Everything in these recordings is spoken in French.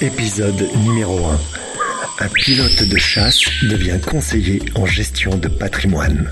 Épisode numéro 1. Un pilote de chasse devient conseiller en gestion de patrimoine.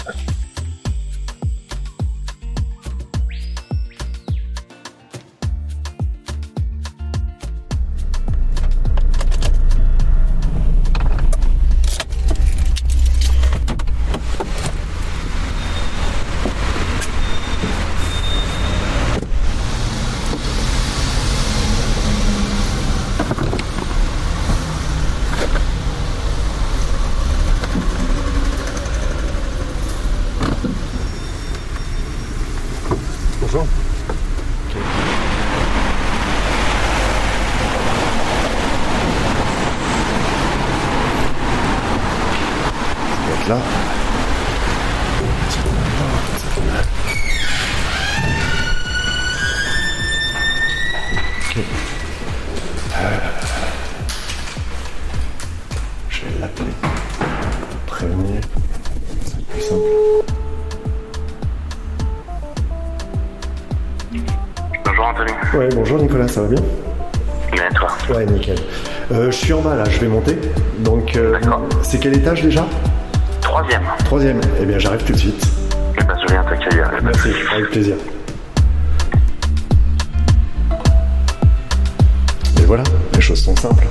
Voilà, les choses sont simples.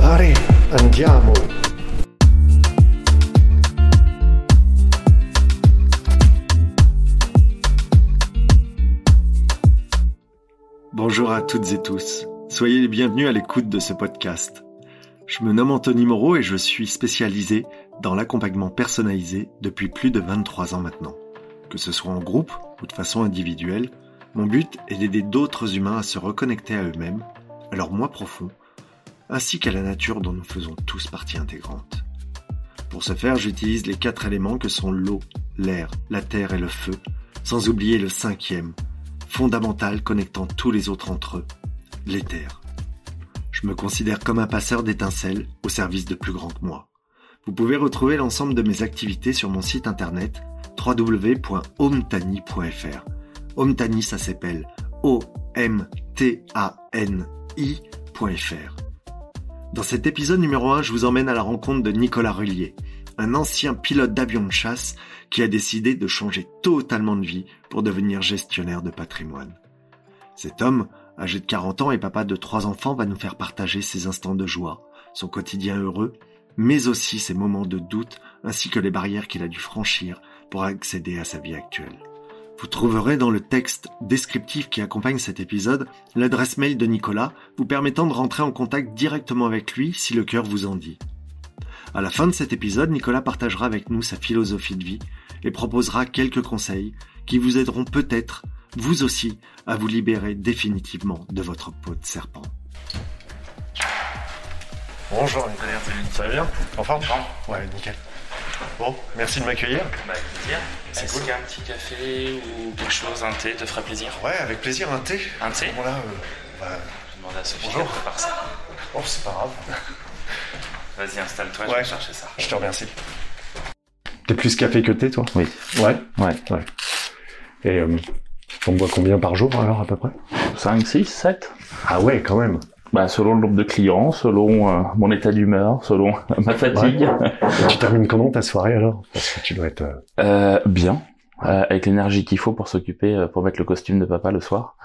Allez, andiamo. Bonjour à toutes et tous. Soyez les bienvenus à l'écoute de ce podcast. Je me nomme Anthony Moreau et je suis spécialisé dans l'accompagnement personnalisé depuis plus de 23 ans maintenant. Que ce soit en groupe ou de façon individuelle, mon but est d'aider d'autres humains à se reconnecter à eux-mêmes, à leur moi profond, ainsi qu'à la nature dont nous faisons tous partie intégrante. Pour ce faire, j'utilise les quatre éléments que sont l'eau, l'air, la terre et le feu, sans oublier le cinquième, fondamental connectant tous les autres entre eux, l'éther. Je me considère comme un passeur d'étincelles au service de plus grand que moi. Vous pouvez retrouver l'ensemble de mes activités sur mon site internet www.omtani.fr. Omtani, ça s'appelle O-M-T-A-N-I.fr. Dans cet épisode numéro 1, je vous emmène à la rencontre de Nicolas Rullier, un ancien pilote d'avion de chasse qui a décidé de changer totalement de vie pour devenir gestionnaire de patrimoine. Cet homme, âgé de 40 ans et papa de trois enfants, va nous faire partager ses instants de joie, son quotidien heureux, mais aussi ses moments de doute ainsi que les barrières qu'il a dû franchir pour accéder à sa vie actuelle. Vous trouverez dans le texte descriptif qui accompagne cet épisode l'adresse mail de Nicolas vous permettant de rentrer en contact directement avec lui si le cœur vous en dit. À la fin de cet épisode, Nicolas partagera avec nous sa philosophie de vie et proposera quelques conseils qui vous aideront peut-être, vous aussi, à vous libérer définitivement de votre peau de serpent. Bonjour Nicolas, ça va bien? En forme? Ouais, nickel. Bon, merci de m'accueillir. Bah, avec plaisir. C'est Est-ce cool. qu'un petit café ou quelque chose, un thé te ferait plaisir? Ouais, avec plaisir, un thé. Un thé? Voilà, euh, bah, Je demande à Sophie Bonjour. de préparer ça. oh, c'est pas grave. Vas-y, installe-toi, je Ouais. vais chercher ça. Je te remercie. T'es plus café que thé, toi? Oui. Ouais? Ouais. Ouais. Et euh, on boit combien par jour alors à peu près? 5, 6, 7 Ah ouais, quand même. Bah, Selon le nombre de clients, selon euh, mon état d'humeur, selon ma fatigue. Tu termines comment ta soirée alors? Parce que tu dois être. euh, Euh, bien. Euh, avec l'énergie qu'il faut pour s'occuper, euh, pour mettre le costume de papa le soir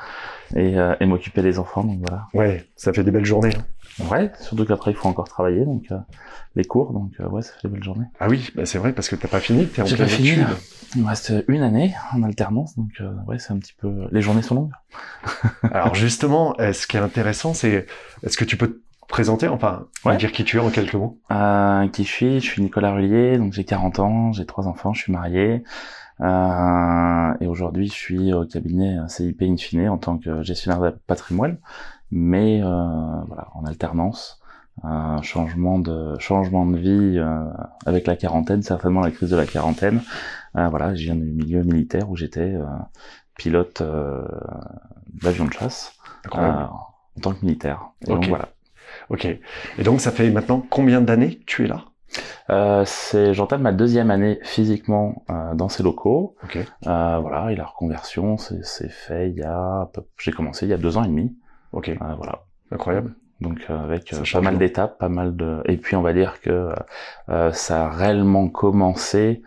et, euh, et m'occuper des enfants. Donc voilà. Ouais, ça fait des belles journées. hein. Ouais, surtout qu'après il faut encore travailler, donc euh, les cours, donc euh, ouais, ça fait des belles journées. Ah oui, bah c'est vrai parce que t'as pas fini, t'es en J'ai pleine pas fini. étude. Il me reste une année en alternance, donc euh, ouais, c'est un petit peu. Les journées sont longues. Alors justement, euh, ce qui est intéressant, c'est est-ce que tu peux te présenter, enfin, Ouais. dire qui tu es en quelques mots? Euh, qui je suis? Je suis Nicolas Rullier, donc j'ai 40 ans, j'ai trois enfants, je suis marié. Euh, et aujourd'hui, je suis au cabinet CIP Infine en tant que gestionnaire de patrimoine, mais euh, voilà, en alternance. Un changement de changement de vie euh, avec la quarantaine, certainement la crise de la quarantaine. Euh, voilà, je viens du milieu militaire où j'étais euh, pilote euh, d'avion de chasse en tant que militaire. Et donc voilà. Ok. Et donc ça fait maintenant combien d'années que tu es là? Euh, c'est, j'entame ma deuxième année physiquement euh, dans ces locaux. Ok. Euh, voilà, et la reconversion, c'est, c'est fait il y a, j'ai commencé il y a deux ans et demi. Ok. Euh, voilà. Incroyable. Donc euh, avec euh, pas mal d'étapes, pas mal de, et puis on va dire que euh, ça a réellement commencé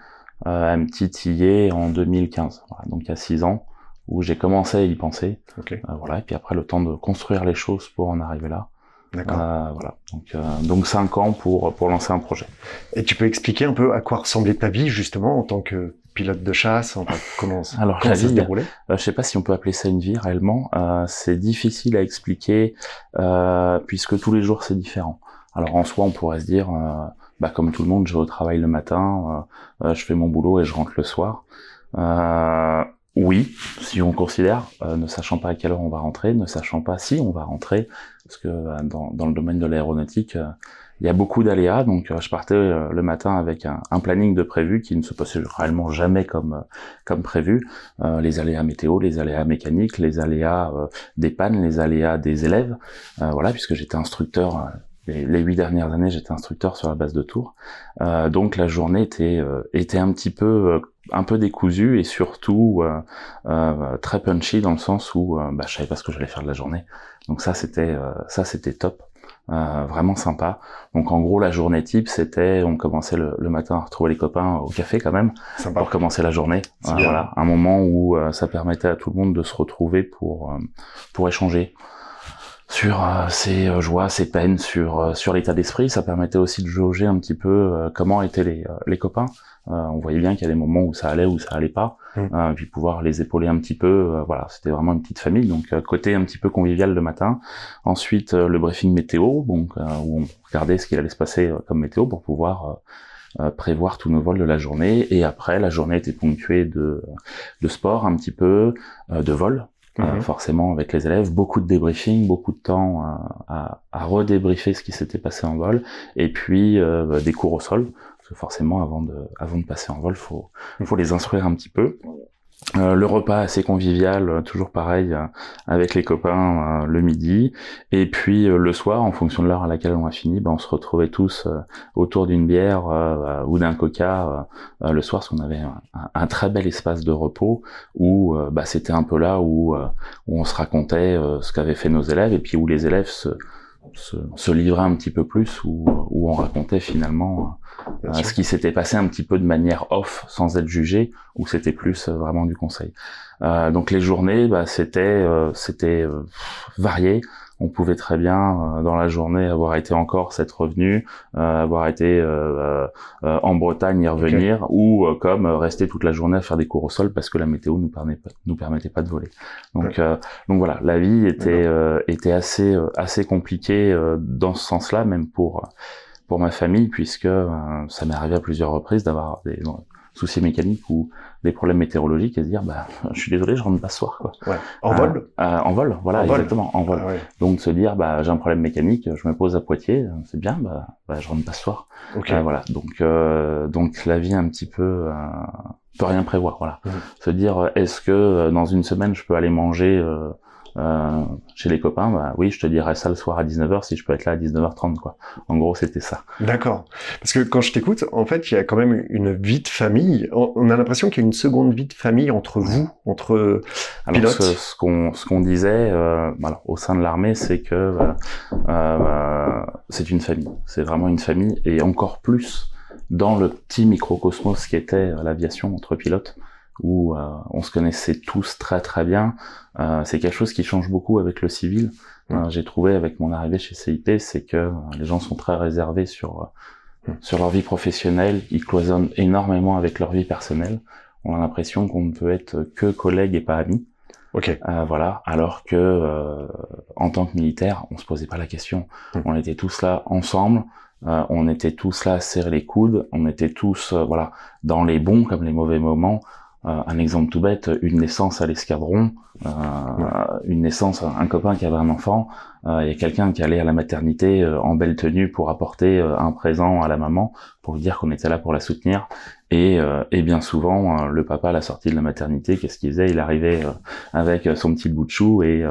euh, à me titiller en 2015. Voilà, donc il y a six ans où j'ai commencé à y penser. Ok. Euh, voilà, et puis après le temps de construire les choses pour en arriver là. D'accord. Euh, voilà. Donc euh, donc cinq ans pour pour lancer un projet. Et tu peux expliquer un peu à quoi ressemblait ta vie justement en tant que pilote de chasse enfin, Comment, Alors, comment la ça se vie, déroulait? Euh, je sais pas si on peut appeler ça une vie réellement. Euh, c'est difficile à expliquer euh, puisque tous les jours c'est différent. Alors en soi, on pourrait se dire, bah, comme tout le monde, je vais au travail le matin, je fais mon boulot et je rentre le soir. Euh, oui, si on considère, euh, ne sachant pas à quelle heure on va rentrer, ne sachant pas si on va rentrer, parce que dans, dans le domaine de l'aéronautique, euh, il y a beaucoup d'aléas. Donc euh, je partais euh, le matin avec un, planning de prévu qui ne se passait réellement jamais comme euh, comme prévu. Euh, les aléas météo, les aléas mécaniques, les aléas des pannes, les aléas des élèves. Euh, voilà, puisque j'étais instructeur. les, huit dernières années, j'étais instructeur sur la base de Tours. Donc la journée était était un petit peu un peu décousue et surtout euh, euh, très punchy dans le sens où euh, bah, je savais pas ce que j'allais faire de la journée. Donc ça c'était ça c'était top. Euh, vraiment sympa. Donc en gros la journée type c'était on commençait le, le matin à retrouver les copains au café quand même Sympa. pour commencer la journée. Euh, voilà, un moment où euh, ça permettait à tout le monde de se retrouver pour pour échanger sur euh, ses euh, joies, ses peines, sur euh, sur l'état d'esprit. Ça permettait aussi de jauger un petit peu euh, comment étaient les euh, les copains. Euh, on voyait bien qu'il y a des moments où ça allait, où ça allait pas, Mm. Euh, puis pouvoir les épauler un petit peu. euh, voilà, c'était vraiment une petite famille. Donc euh, côté un petit peu convivial le matin. Ensuite euh, le briefing météo, donc euh, où on regardait ce qu'il allait se passer euh, comme météo pour pouvoir euh, prévoir tous nos vols de la journée. Et après, la journée était ponctuée de, de sport un petit peu, euh, de vol, euh, Mhm. forcément avec les élèves, beaucoup de débriefing, beaucoup de temps euh, à, à redébriefer ce qui s'était passé en vol, et puis euh, bah, des cours au sol. Parce que forcément, avant de, avant de passer en vol, faut, faut les instruire un petit peu. Euh, le repas assez convivial, euh, toujours pareil, euh, avec les copains le midi. Et puis le soir, en fonction de l'heure à laquelle on a fini, ben, on se retrouvait tous autour d'une bière ou d'un coca le soir, parce qu'on avait un, très bel espace de repos où bah, c'était un peu là où, on se racontait ce qu'avaient fait nos élèves et puis où les élèves se, livraient un petit peu plus, où, où on racontait finalement euh, ce qui s'était passé un petit peu de manière off, sans être jugé, ou c'était plus euh, vraiment du conseil. Euh, donc les journées, bah, c'était euh, c'était euh, varié. On pouvait très bien euh, dans la journée avoir été en Corse, être revenu, euh, avoir été euh, euh, en Bretagne y revenir, ou euh, comme rester toute la journée à faire des cours au sol parce que la météo nous permettait pas, nous permettait pas de voler. Donc euh, donc voilà, la vie était euh, était assez euh, assez compliquée euh, dans ce sens-là, même pour pour ma famille, puisque euh, ça m'est arrivé à plusieurs reprises d'avoir des euh, soucis mécaniques ou des problèmes météorologiques et se dire bah je suis désolé je rentre pas ce soir quoi Ouais. En Euh, vol euh, en vol voilà En vol. exactement en vol Ah ouais. donc se dire bah j'ai un problème mécanique je me pose à Poitiers euh, c'est bien bah, bah je rentre pas ce soir. Euh, voilà donc euh, donc la vie un petit peu euh, peut rien prévoir voilà Mhm. se dire euh, est-ce que euh, dans une semaine je peux aller manger euh, euh, chez les copains bah oui je te dirais ça le soir à 19h si je peux être là à 19h30 quoi en gros c'était ça D'accord. Parce que quand je t'écoute, en fait, il y a quand même une vie de famille. On a l'impression qu'il y a une seconde vie de famille entre vous, entre Alors Pilote. ce, ce qu'on ce qu'on disait euh, alors, au sein de l'armée, c'est que euh, euh, c'est une famille. C'est vraiment une famille et encore plus dans le petit microcosmos qui était euh, l'aviation entre pilotes où euh, on se connaissait tous très très bien. Euh, c'est quelque chose qui change beaucoup avec le civil. Euh, J'ai trouvé avec mon arrivée chez CIP, c'est que euh, les gens sont très réservés sur euh, sur leur vie professionnelle. Ils cloisonnent énormément avec leur vie personnelle. On a l'impression qu'on ne peut être que collègue et pas ami. Ok. Euh, voilà, alors que euh, en tant que militaire, on se posait pas la question. On était tous là ensemble, euh, on était tous là à se serrer les coudes, on était tous voilà dans les bons comme les mauvais moments. Euh, un exemple tout bête, une naissance à l'escadron, euh, une naissance, un copain qui avait un enfant, euh, il y a quelqu'un qui allait à la maternité en belle tenue pour apporter un présent à la maman, pour lui dire qu'on était là pour la soutenir. Et, et bien souvent, le papa à la sortie de la maternité, qu'est-ce qu'il faisait? Il arrivait avec son petit bout de chou et,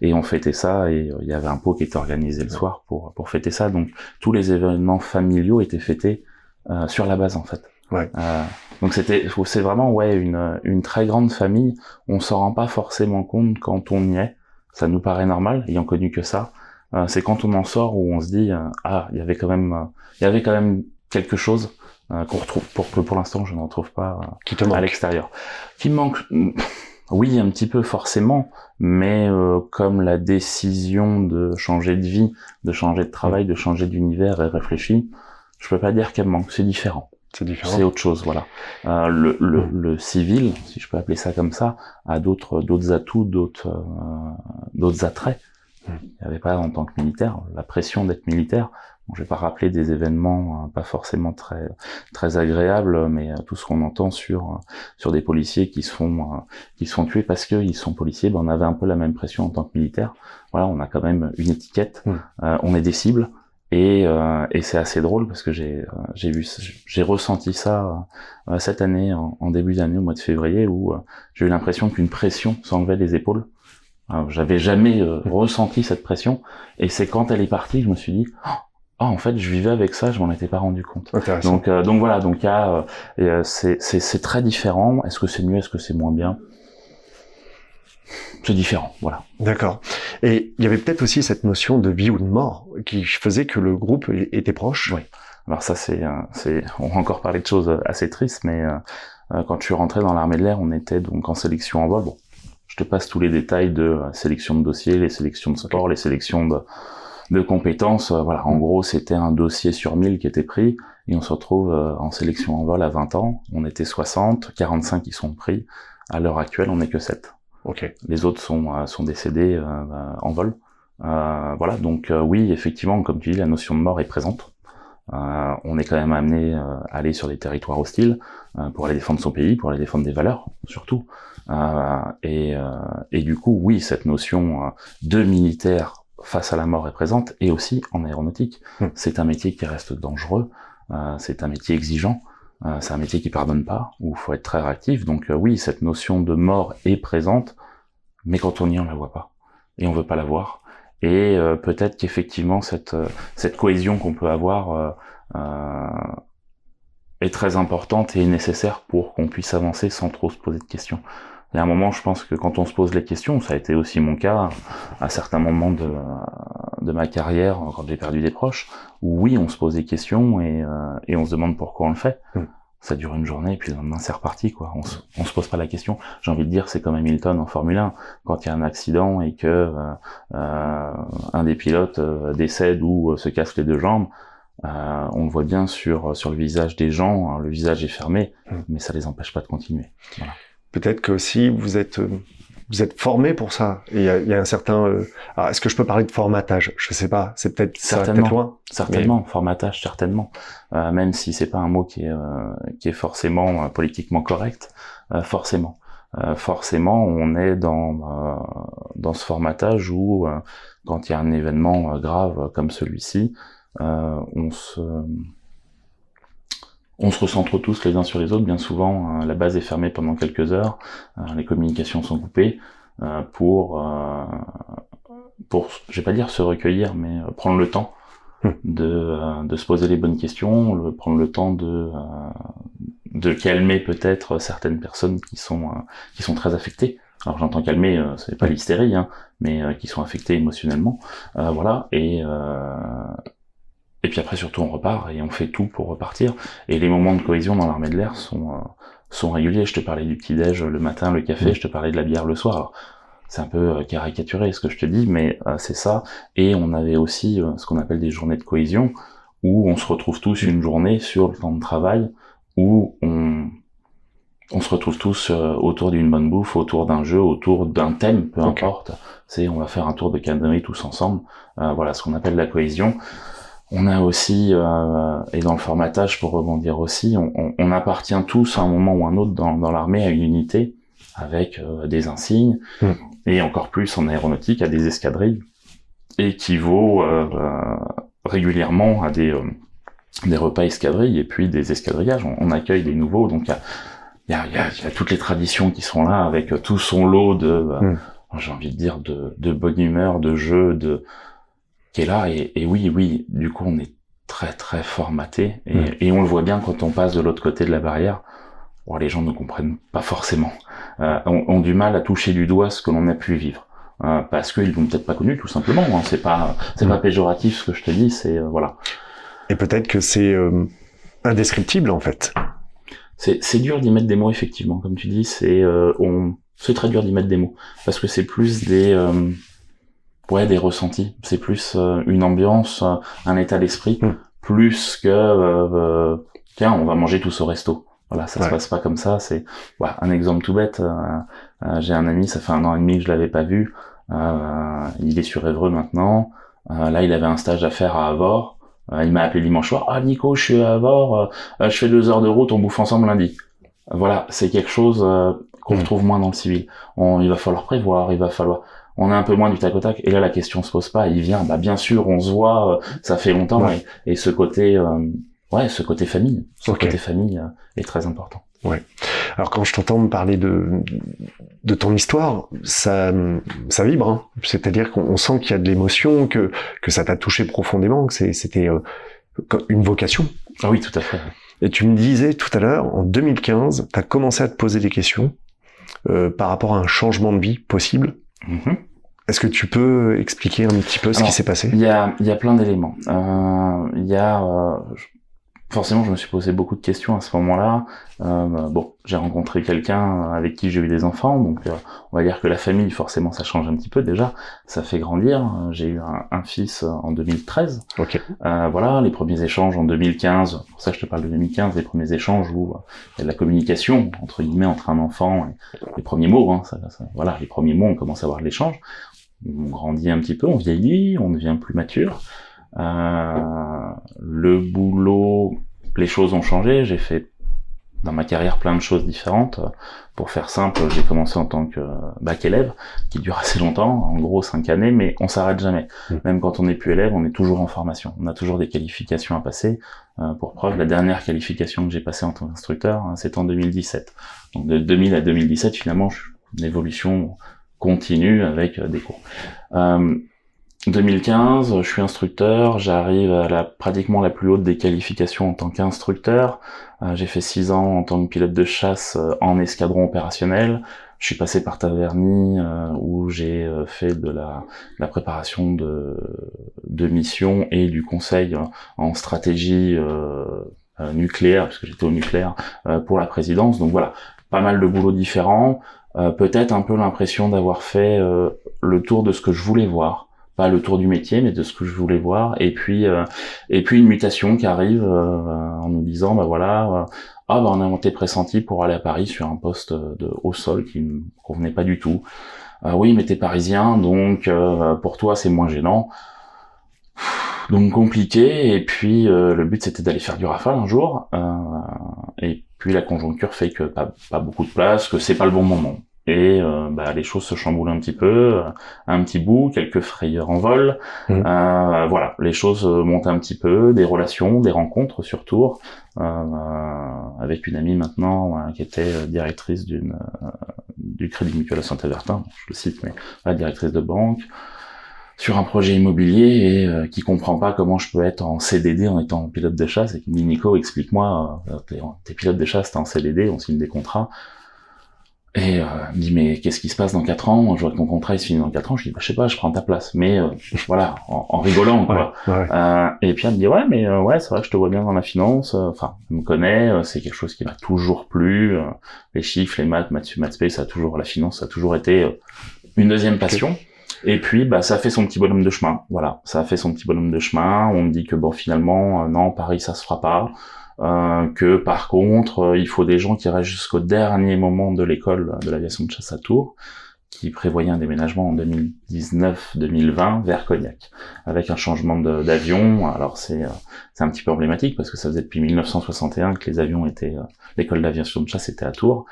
et on fêtait ça. Et il y avait un pot qui était organisé le soir pour, pour fêter ça. Donc tous les événements familiaux étaient fêtés sur la base en fait. Ouais. Donc c'était, c'est vraiment ouais une une très grande famille. On s'en rend pas forcément compte quand on y est. Ça nous paraît normal, ayant connu que ça. Euh, c'est quand on en sort où on se dit euh, ah il y avait quand même euh, il y avait quand même quelque chose euh, qu'on retrouve pour que pour l'instant je n'en trouve pas euh, Qui te à l'extérieur. Qui me manque Oui, un petit peu forcément, mais euh, comme la décision de changer de vie, de changer de travail, de changer d'univers est réfléchie, je peux pas dire qu'elle me manque. C'est différent. C'est différent. C'est autre chose, voilà. Euh, le, le, le civil, si je peux appeler ça comme ça, a d'autres d'autres atouts, d'autres euh, d'autres attraits. Il n'y avait pas en tant que militaire la pression d'être militaire. Bon, je vais pas rappeler des événements euh, pas forcément très très agréables, mais euh, tout ce qu'on entend sur euh, sur des policiers qui se font qui se font tuer parce qu'ils sont policiers. Ben, on avait un peu la même pression en tant que militaire. Voilà, on a quand même une étiquette, on est des cibles. Et, euh, et c'est assez drôle parce que j'ai euh, j'ai vu j'ai ressenti ça euh, cette année en, en début d'année au mois de février où euh, j'ai eu l'impression qu'une pression s'enlevait des épaules. J'avais jamais euh, ressenti cette pression et c'est quand elle est partie que je me suis dit ah en fait je vivais avec ça je m'en étais pas rendu compte. Donc euh, donc voilà donc il y a, et, c'est c'est c'est très différent. Est-ce que c'est mieux est-ce que c'est moins bien? C'est différent voilà. D'accord. Et il y avait peut-être aussi cette notion de vie ou de mort qui faisait que le groupe était proche. Oui. Alors ça c'est euh, c'est on va encore parler de choses assez tristes mais euh, euh, quand je suis rentré dans l'armée de l'air on était donc en sélection en vol. Bon je te passe tous les détails de sélection de dossiers, les sélections de sport, les sélections de, de compétences. Euh, voilà, en gros, c'était un dossier sur 1000 qui était pris et on se retrouve en sélection en vol à 20 ans. On était 60, 45 qui sont pris. À l'heure actuelle, on n'est que 7. Ok. Les autres sont, euh, sont décédés euh, euh, en vol. Euh, voilà, donc euh, oui, effectivement, comme tu dis, la notion de mort est présente. Euh, on est quand même amené euh, à aller sur des territoires hostiles euh, pour aller défendre son pays, pour aller défendre des valeurs, surtout. Euh, et, euh, et du coup, oui, cette notion euh, de militaire face à la mort est présente, et aussi en aéronautique. Hmm. C'est un métier qui reste dangereux, euh, c'est un métier exigeant, c'est un métier qui pardonne pas, où il faut être très réactif. Donc euh, oui, cette notion de mort est présente, mais quand on y est, on la voit pas, et on veut pas la voir. Et euh, peut-être qu'effectivement cette euh, cette cohésion qu'on peut avoir euh, euh, est très importante et nécessaire pour qu'on puisse avancer sans trop se poser de questions. Il y a un moment, je pense que quand on se pose les questions, ça a été aussi mon cas à certains moments de, de ma carrière, quand j'ai perdu des proches, où oui, on se pose des questions et, euh, et on se demande pourquoi on le fait. Mm. Ça dure une journée et puis le lendemain c'est reparti quoi. On se, on se pose pas la question. J'ai envie de dire c'est comme Hamilton en Formule 1 quand il y a un accident et que euh, euh, un des pilotes euh, décède ou euh, se casse les deux jambes, euh, on le voit bien sur sur le visage des gens. hein, le visage est fermé, Mm. mais ça les empêche pas de continuer. Peut-être que aussi vous êtes euh, vous êtes formé pour ça. Il y a, il y a un certain. euh, Alors, est-ce que je peux parler de formatage? Je sais pas. C'est peut-être Certainement. loin. Certainement, formatage, certainement. Euh, même si c'est pas un mot qui est, euh, qui est forcément euh, politiquement correct, euh, forcément. Euh, forcément, on est dans euh, dans ce formatage où, euh, quand il y a un événement grave comme celui-ci, euh, on se on se recentre tous les uns sur les autres. Bien souvent, euh, la base est fermée pendant quelques heures, euh, les communications sont coupées euh, pour euh, pour, je vais pas dire se recueillir, mais prendre le temps de, euh, de se poser les bonnes questions, le, prendre le temps de, euh, de calmer peut-être certaines personnes qui sont, qui sont très affectées. Alors j'entends calmer, euh, c'est pas l'hystérie, hein, mais euh, qui sont affectées émotionnellement. Euh, voilà, et, euh, et puis après surtout on repart et on fait tout pour repartir. Et les moments de cohésion dans l'armée de l'air sont, euh, sont réguliers. Je te parlais du petit-déj le matin, le café, je te parlais de la bière le soir. Alors, c'est un peu euh, caricaturé ce que je te dis, mais euh, c'est ça. Et on avait aussi euh, ce qu'on appelle des journées de cohésion, où on se retrouve tous une journée sur le temps de travail, où on, on se retrouve tous euh, autour d'une bonne bouffe, autour d'un jeu, autour d'un thème, peu importe. C'est on va faire un tour de canoë tous ensemble. Euh, voilà ce qu'on appelle la cohésion. On a aussi, euh, et dans le formatage pour rebondir aussi, on, on- on appartient tous à un moment ou un autre dans, dans l'armée à une unité avec euh, des insignes Mm. et encore plus en aéronautique à des escadrilles équivaut euh, euh, régulièrement à des, euh, des repas escadrilles et puis des escadrillages. On, on accueille des nouveaux, donc il y a, y, a, y, a, toutes les traditions qui sont là avec tout son lot de, euh, Mm. j'ai envie de dire, de, de bonne humeur, de jeu, de qui est là. Et, et oui, oui, du coup, on est très très formaté et, et on le voit bien quand on passe de l'autre côté de la barrière. Bon, les gens ne comprennent pas forcément, euh, ont, ont du mal à toucher du doigt ce que l'on a pu vivre. Euh, parce qu'ils l'ont peut-être pas connu tout simplement. Hein. C'est pas c'est pas péjoratif ce que je te dis. C'est euh, voilà. Et peut-être que c'est euh, indescriptible en fait. C'est c'est dur d'y mettre des mots effectivement, comme tu dis. C'est euh, on c'est très dur d'y mettre des mots parce que c'est plus des euh, ouais des ressentis. C'est plus euh, une ambiance, euh, un état d'esprit, Mm. plus que euh, euh, tiens on va manger tous au resto. Voilà, ça Ouais. se passe pas comme ça. C'est ouais, un exemple tout bête. J'ai un ami, ça fait un an et demi que je l'avais pas vu. Euh, il est sur Évreux maintenant. Euh, là, il avait un stage à faire à Avor. Euh, il m'a appelé dimanche soir. Ah Nico, je suis à Avor. je fais deux heures de route. On bouffe ensemble lundi. Voilà, c'est quelque chose euh, qu'on Mhm. retrouve moins dans le civil. On, il va falloir prévoir. Il va falloir. On est un peu moins du tac au tac. Et là, la question se pose pas. Il vient. Bah bien sûr, on se voit. euh, ça fait longtemps. Ouais. Et, et ce côté, euh, ouais, ce côté famille, ce côté famille euh, est très important. Alors quand je t'entends me parler de, de ton histoire, ça, ça vibre. Hein. C'est-à-dire qu'on on sent qu'il y a de l'émotion, que, que ça t'a touché profondément, que c'était euh, une vocation. Ah oui, tout à fait. Et tu me disais tout à l'heure, en 2015, tu as commencé à te poser des questions euh, par rapport à un changement de vie possible. Mhm. Est-ce que tu peux expliquer un petit peu ce Alors, qui s'est passé? Il y a, il y a plein d'éléments. Euh, il y a, euh, je- forcément, je me suis posé beaucoup de questions à ce moment-là. Euh, bon, j'ai rencontré quelqu'un avec qui j'ai eu des enfants, donc euh, on va dire que la famille, forcément, ça change un petit peu déjà. Ça fait grandir. J'ai eu un, un fils en 2013. Ok. Euh, voilà, les premiers échanges en 2015. Pour ça, je te parle de 2015, les premiers échanges où il y a de la communication entre guillemets entre un enfant et les premiers mots. Hein, ça, ça- voilà, les premiers mots, on commence à avoir de l'échange. On grandit un petit peu, on vieillit, on devient plus mature. Euh, le boulot, les choses ont changé. J'ai fait dans ma carrière plein de choses différentes. Pour faire simple, j'ai commencé en tant que bac élève, qui dure assez longtemps, en gros cinq années, mais on s'arrête jamais. Mm. Même quand on n'est plus élève, on est toujours en formation. On a toujours des qualifications à passer. Euh, pour preuve, la dernière qualification que j'ai passée en tant qu'instructeur, hein, c'est en 2017. Donc de 2000 à 2017, finalement, je suis une évolution continue avec euh, des cours. Euh, 2015, je suis instructeur, j'arrive à la pratiquement la plus haute des qualifications en tant qu'instructeur. Euh, j'ai fait six ans en tant que pilote de chasse euh, en escadron opérationnel. Je suis passé par Taverny euh, où j'ai euh, fait de la, préparation de, de missions et du conseil euh, en stratégie euh, euh, nucléaire, parce que j'étais au nucléaire, euh, pour la présidence. Donc voilà, pas mal de boulots différents. Euh, Peut-être un peu l'impression d'avoir fait euh, le tour de ce que je voulais voir pas le tour du métier, mais de ce que je voulais voir. Et puis, euh, et puis une mutation qui arrive euh, en nous disant, bah voilà, euh, ah bah on a monté pressenti pour aller à Paris sur un poste de haut sol qui me convenait pas du tout. Euh, oui, mais t'es parisien, donc euh, pour toi c'est moins gênant. Donc compliqué. Et puis le but c'était d'aller faire du rafale un jour. Et puis la conjoncture fait que pas, pas beaucoup de place, que c'est pas le bon moment. Et euh, bah, les choses se chamboulent un petit peu, euh, un petit bout, quelques frayeurs en vol. Mhm. Euh, voilà, les choses montent un petit peu, des relations, des rencontres surtout, euh, avec une amie maintenant qui était directrice d'une du Crédit Mutuel à Saint-Avertin, je le cite, mais la directrice de banque, sur un projet immobilier et euh, qui comprend pas comment je peux être en CDD en étant pilote de chasse et qui me dit Nico, explique-moi, euh, t'es, t'es pilote de chasse, t'es en CDD, on signe des contrats. Et euh, elle me dit mais qu'est-ce qui se passe dans quatre ans? Je vois que ton contrat il se finit dans quatre ans. Je dis bah, je sais pas, je prends ta place. Mais euh, voilà, en, en rigolant quoi. Ouais, ouais. Euh, et puis elle me dit ouais mais euh, ouais c'est vrai que je te vois bien dans la finance. Euh, Enfin, elle me connaît, euh, c'est quelque chose qui m'a toujours plu. Les chiffres, les maths, maths, maths ça a toujours la finance, ça a toujours été une deuxième passion. Et puis bah ça fait son petit bonhomme de chemin. Voilà, ça a fait son petit bonhomme de chemin. On me dit que bon finalement euh, non Paris ça se fera pas. Euh, que par contre, euh, il faut des gens qui restent jusqu'au dernier moment de l'école de l'aviation de chasse à Tours, qui prévoyait un déménagement en 2019-2020 vers Cognac, avec un changement d'avion. Alors c'est euh, c'est un petit peu emblématique parce que ça faisait depuis 1961 que les avions étaient, l'école d'aviation de chasse était à Tours.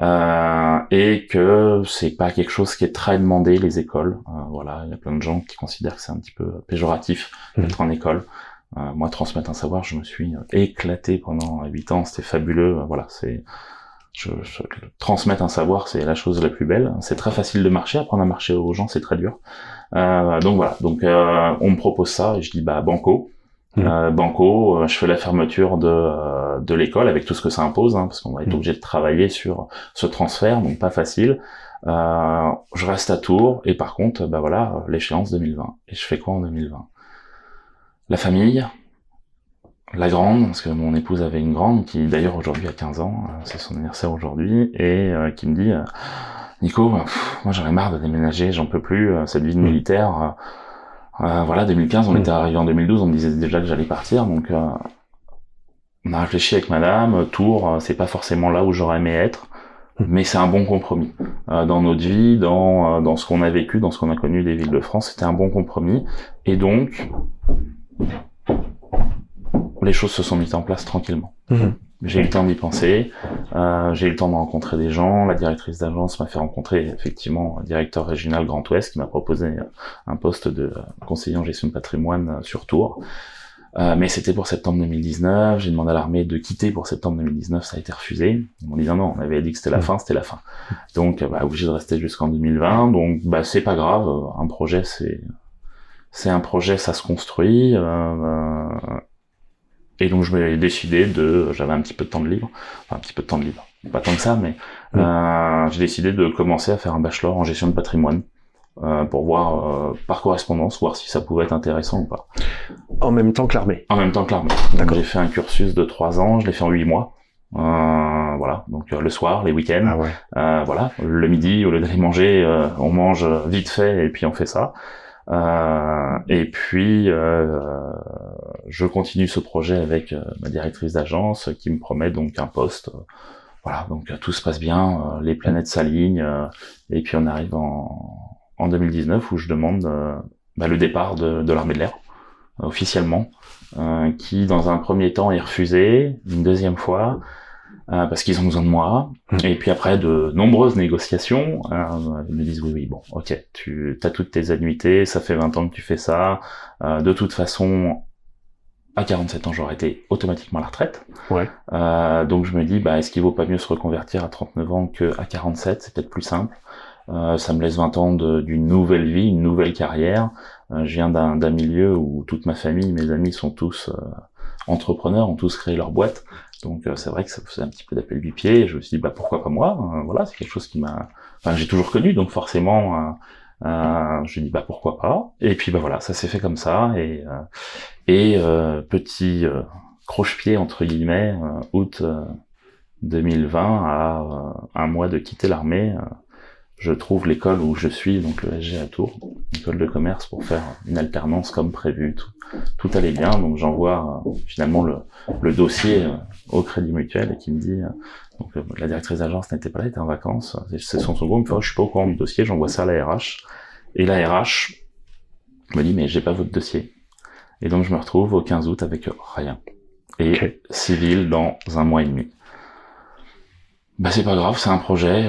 Euh, et que c'est pas quelque chose qui est très demandé les écoles. Euh, voilà, il y a plein de gens qui considèrent que c'est un petit peu péjoratif d'être en école. Euh, moi, transmettre un savoir, je me suis euh, éclaté pendant huit ans, c'était fabuleux. Voilà, c'est je, je- transmettre un savoir, c'est la chose la plus belle. C'est très facile de marcher, apprendre à marcher aux gens, c'est très dur. Euh, donc voilà, donc euh, on me propose ça et je dis bah banco. Euh, banco, euh, je fais la fermeture de, euh, de l'école avec tout ce que ça impose, hein, parce qu'on va être Mhm. obligé de travailler sur ce transfert, donc pas facile. Euh, je reste à Tours et par contre, bah voilà, l'échéance 2020. Et je fais quoi en 2020 La famille, la grande, parce que mon épouse avait une grande qui d'ailleurs aujourd'hui a 15 ans, c'est son anniversaire aujourd'hui, et euh, qui me dit euh, Nico, pff, moi j'en ai marre de déménager, j'en peux plus, cette vie de Mm. militaire. Euh, voilà, 2015, on Mm. était arrivé en 2012, on me disait déjà que j'allais partir, donc euh, on a réfléchi avec madame, Tours, euh, c'est pas forcément là où j'aurais aimé être, Mm. mais c'est un bon compromis. Euh, dans notre vie, dans, euh, dans ce qu'on a vécu, dans ce qu'on a connu des villes de France, c'était un bon compromis, et donc les choses se sont mises en place tranquillement. Mhm. J'ai eu le temps d'y penser, euh, j'ai eu le temps de rencontrer des gens. La directrice d'agence m'a fait rencontrer effectivement un directeur régional Grand Ouest qui m'a proposé euh, un poste de euh, conseiller en gestion de patrimoine euh, sur Tours. Euh, mais c'était pour septembre 2019. J'ai demandé à l'armée de quitter pour septembre 2019, ça a été refusé. Ils m'ont dit non, non, on avait dit que c'était la Mhm. fin, c'était la fin. Donc, bah, obligé de rester jusqu'en 2020. Donc, bah, c'est pas grave. Un projet, c'est c'est un projet, ça se construit. euh, et donc je m'ai décidé de, j'avais un petit peu de temps de libre, enfin un petit peu de temps de libre, pas tant que ça, mais euh, j'ai décidé de commencer à faire un bachelor en gestion de patrimoine euh, pour voir euh, par correspondance, voir si ça pouvait être intéressant ou pas. En même temps que l'armée. En même temps que l'armée. D'accord. J'ai fait un cursus de trois ans, je l'ai fait en huit mois. Euh, voilà, donc euh, le soir, les week-ends, Ah ouais. euh, voilà, le midi, au lieu d'aller manger, euh, on mange vite fait et puis on fait ça. Euh, et puis, euh, je continue ce projet avec euh, ma directrice d'agence qui me promet donc un poste. voilà, donc euh, tout se passe bien, euh, les planètes s'alignent, et puis on arrive en, en 2019 où je demande bah, le départ de, de l'armée de l'air officiellement, qui dans un premier temps est refusé, une deuxième fois euh, parce qu'ils ont besoin de moi. Mhm. Et puis après de nombreuses négociations, euh, ils me disent oui oui bon ok tu as toutes tes annuités, ça fait 20 ans que tu fais ça, euh, de toute façon à 47 ans j'aurais été automatiquement à la retraite. Ouais. Euh, donc je me dis bah est-ce qu'il vaut pas mieux se reconvertir à 39 ans que à 47, c'est peut-être plus simple. Euh, ça me laisse 20 ans d'une nouvelle vie, une nouvelle carrière. Euh, je viens d'un d'un milieu où toute ma famille, mes amis sont tous euh, entrepreneurs, ont tous créé leur boîte. Donc euh, c'est vrai que ça faisait un petit peu d'appel du pied. Je me suis dit bah pourquoi pas moi? Euh, Voilà, c'est quelque chose qui m'a, enfin j'ai toujours connu, donc forcément, euh, euh, je dis bah pourquoi pas? Et puis bah voilà, ça s'est fait comme ça et euh, et euh, petit croche-pied entre guillemets, août euh, 2020 à un mois de quitter l'armée. Je trouve l'école où je suis, donc le SG à Tours, école de commerce, pour faire une alternance comme prévu. Tout, tout allait bien, donc j'envoie euh, finalement le, le dossier euh, au Crédit Mutuel et qui me dit, euh, donc euh, la directrice d'agence n'était pas là, elle était en vacances, c'est- son second, il me fait, Oh, je suis pas au courant du dossier, j'envoie ça à la RH. Et la RH me dit, mais j'ai pas votre dossier. Et donc je me retrouve au 15 août avec rien. Et Ok. civil dans un mois et demi. Bah c'est pas grave, c'est un projet.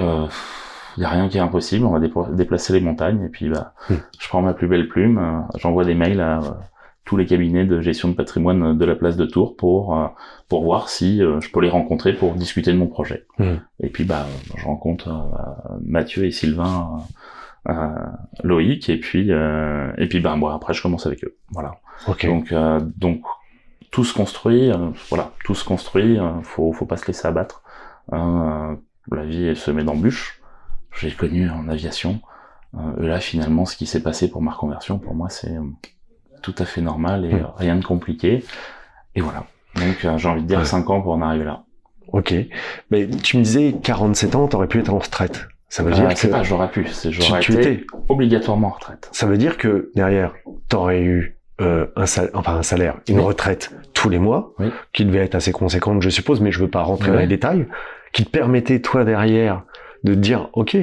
Il y a rien qui est impossible. On va déplacer les montagnes et puis bah, Hmm. je prends ma plus belle plume. euh, J'envoie des mails à euh, tous les cabinets de gestion de patrimoine de la place de Tours pour euh, pour voir si je peux les rencontrer pour discuter de mon projet. Hmm. Et puis bah je rencontre Mathieu et Sylvain. Loïc et puis et puis bah moi après je commence avec eux voilà Ok. donc, euh, donc tout se construit, voilà, tout se construit. faut, faut pas se laisser abattre. La vie elle se met d'embûches. J'ai connu en aviation. Euh, là, finalement, ce qui s'est passé pour ma reconversion, pour moi, c'est euh, tout à fait normal et rien de compliqué. Et voilà. Donc, euh, j'ai envie de dire Ouais. 5 ans pour en arriver là. Ok. Mais tu me disais 47 ans, t'aurais pu être en retraite. Ça veut Euh, dire c'est que pas j'aurais pu, c'est tu, j'aurais tu été étais. obligatoirement en retraite. Ça veut dire que derrière, t'aurais eu euh, un salaire, enfin un salaire, une Oui. retraite tous les mois, Oui. qui devait être assez conséquente, je suppose, mais je veux pas rentrer dans les détails, qui te permettait toi derrière de dire, ok,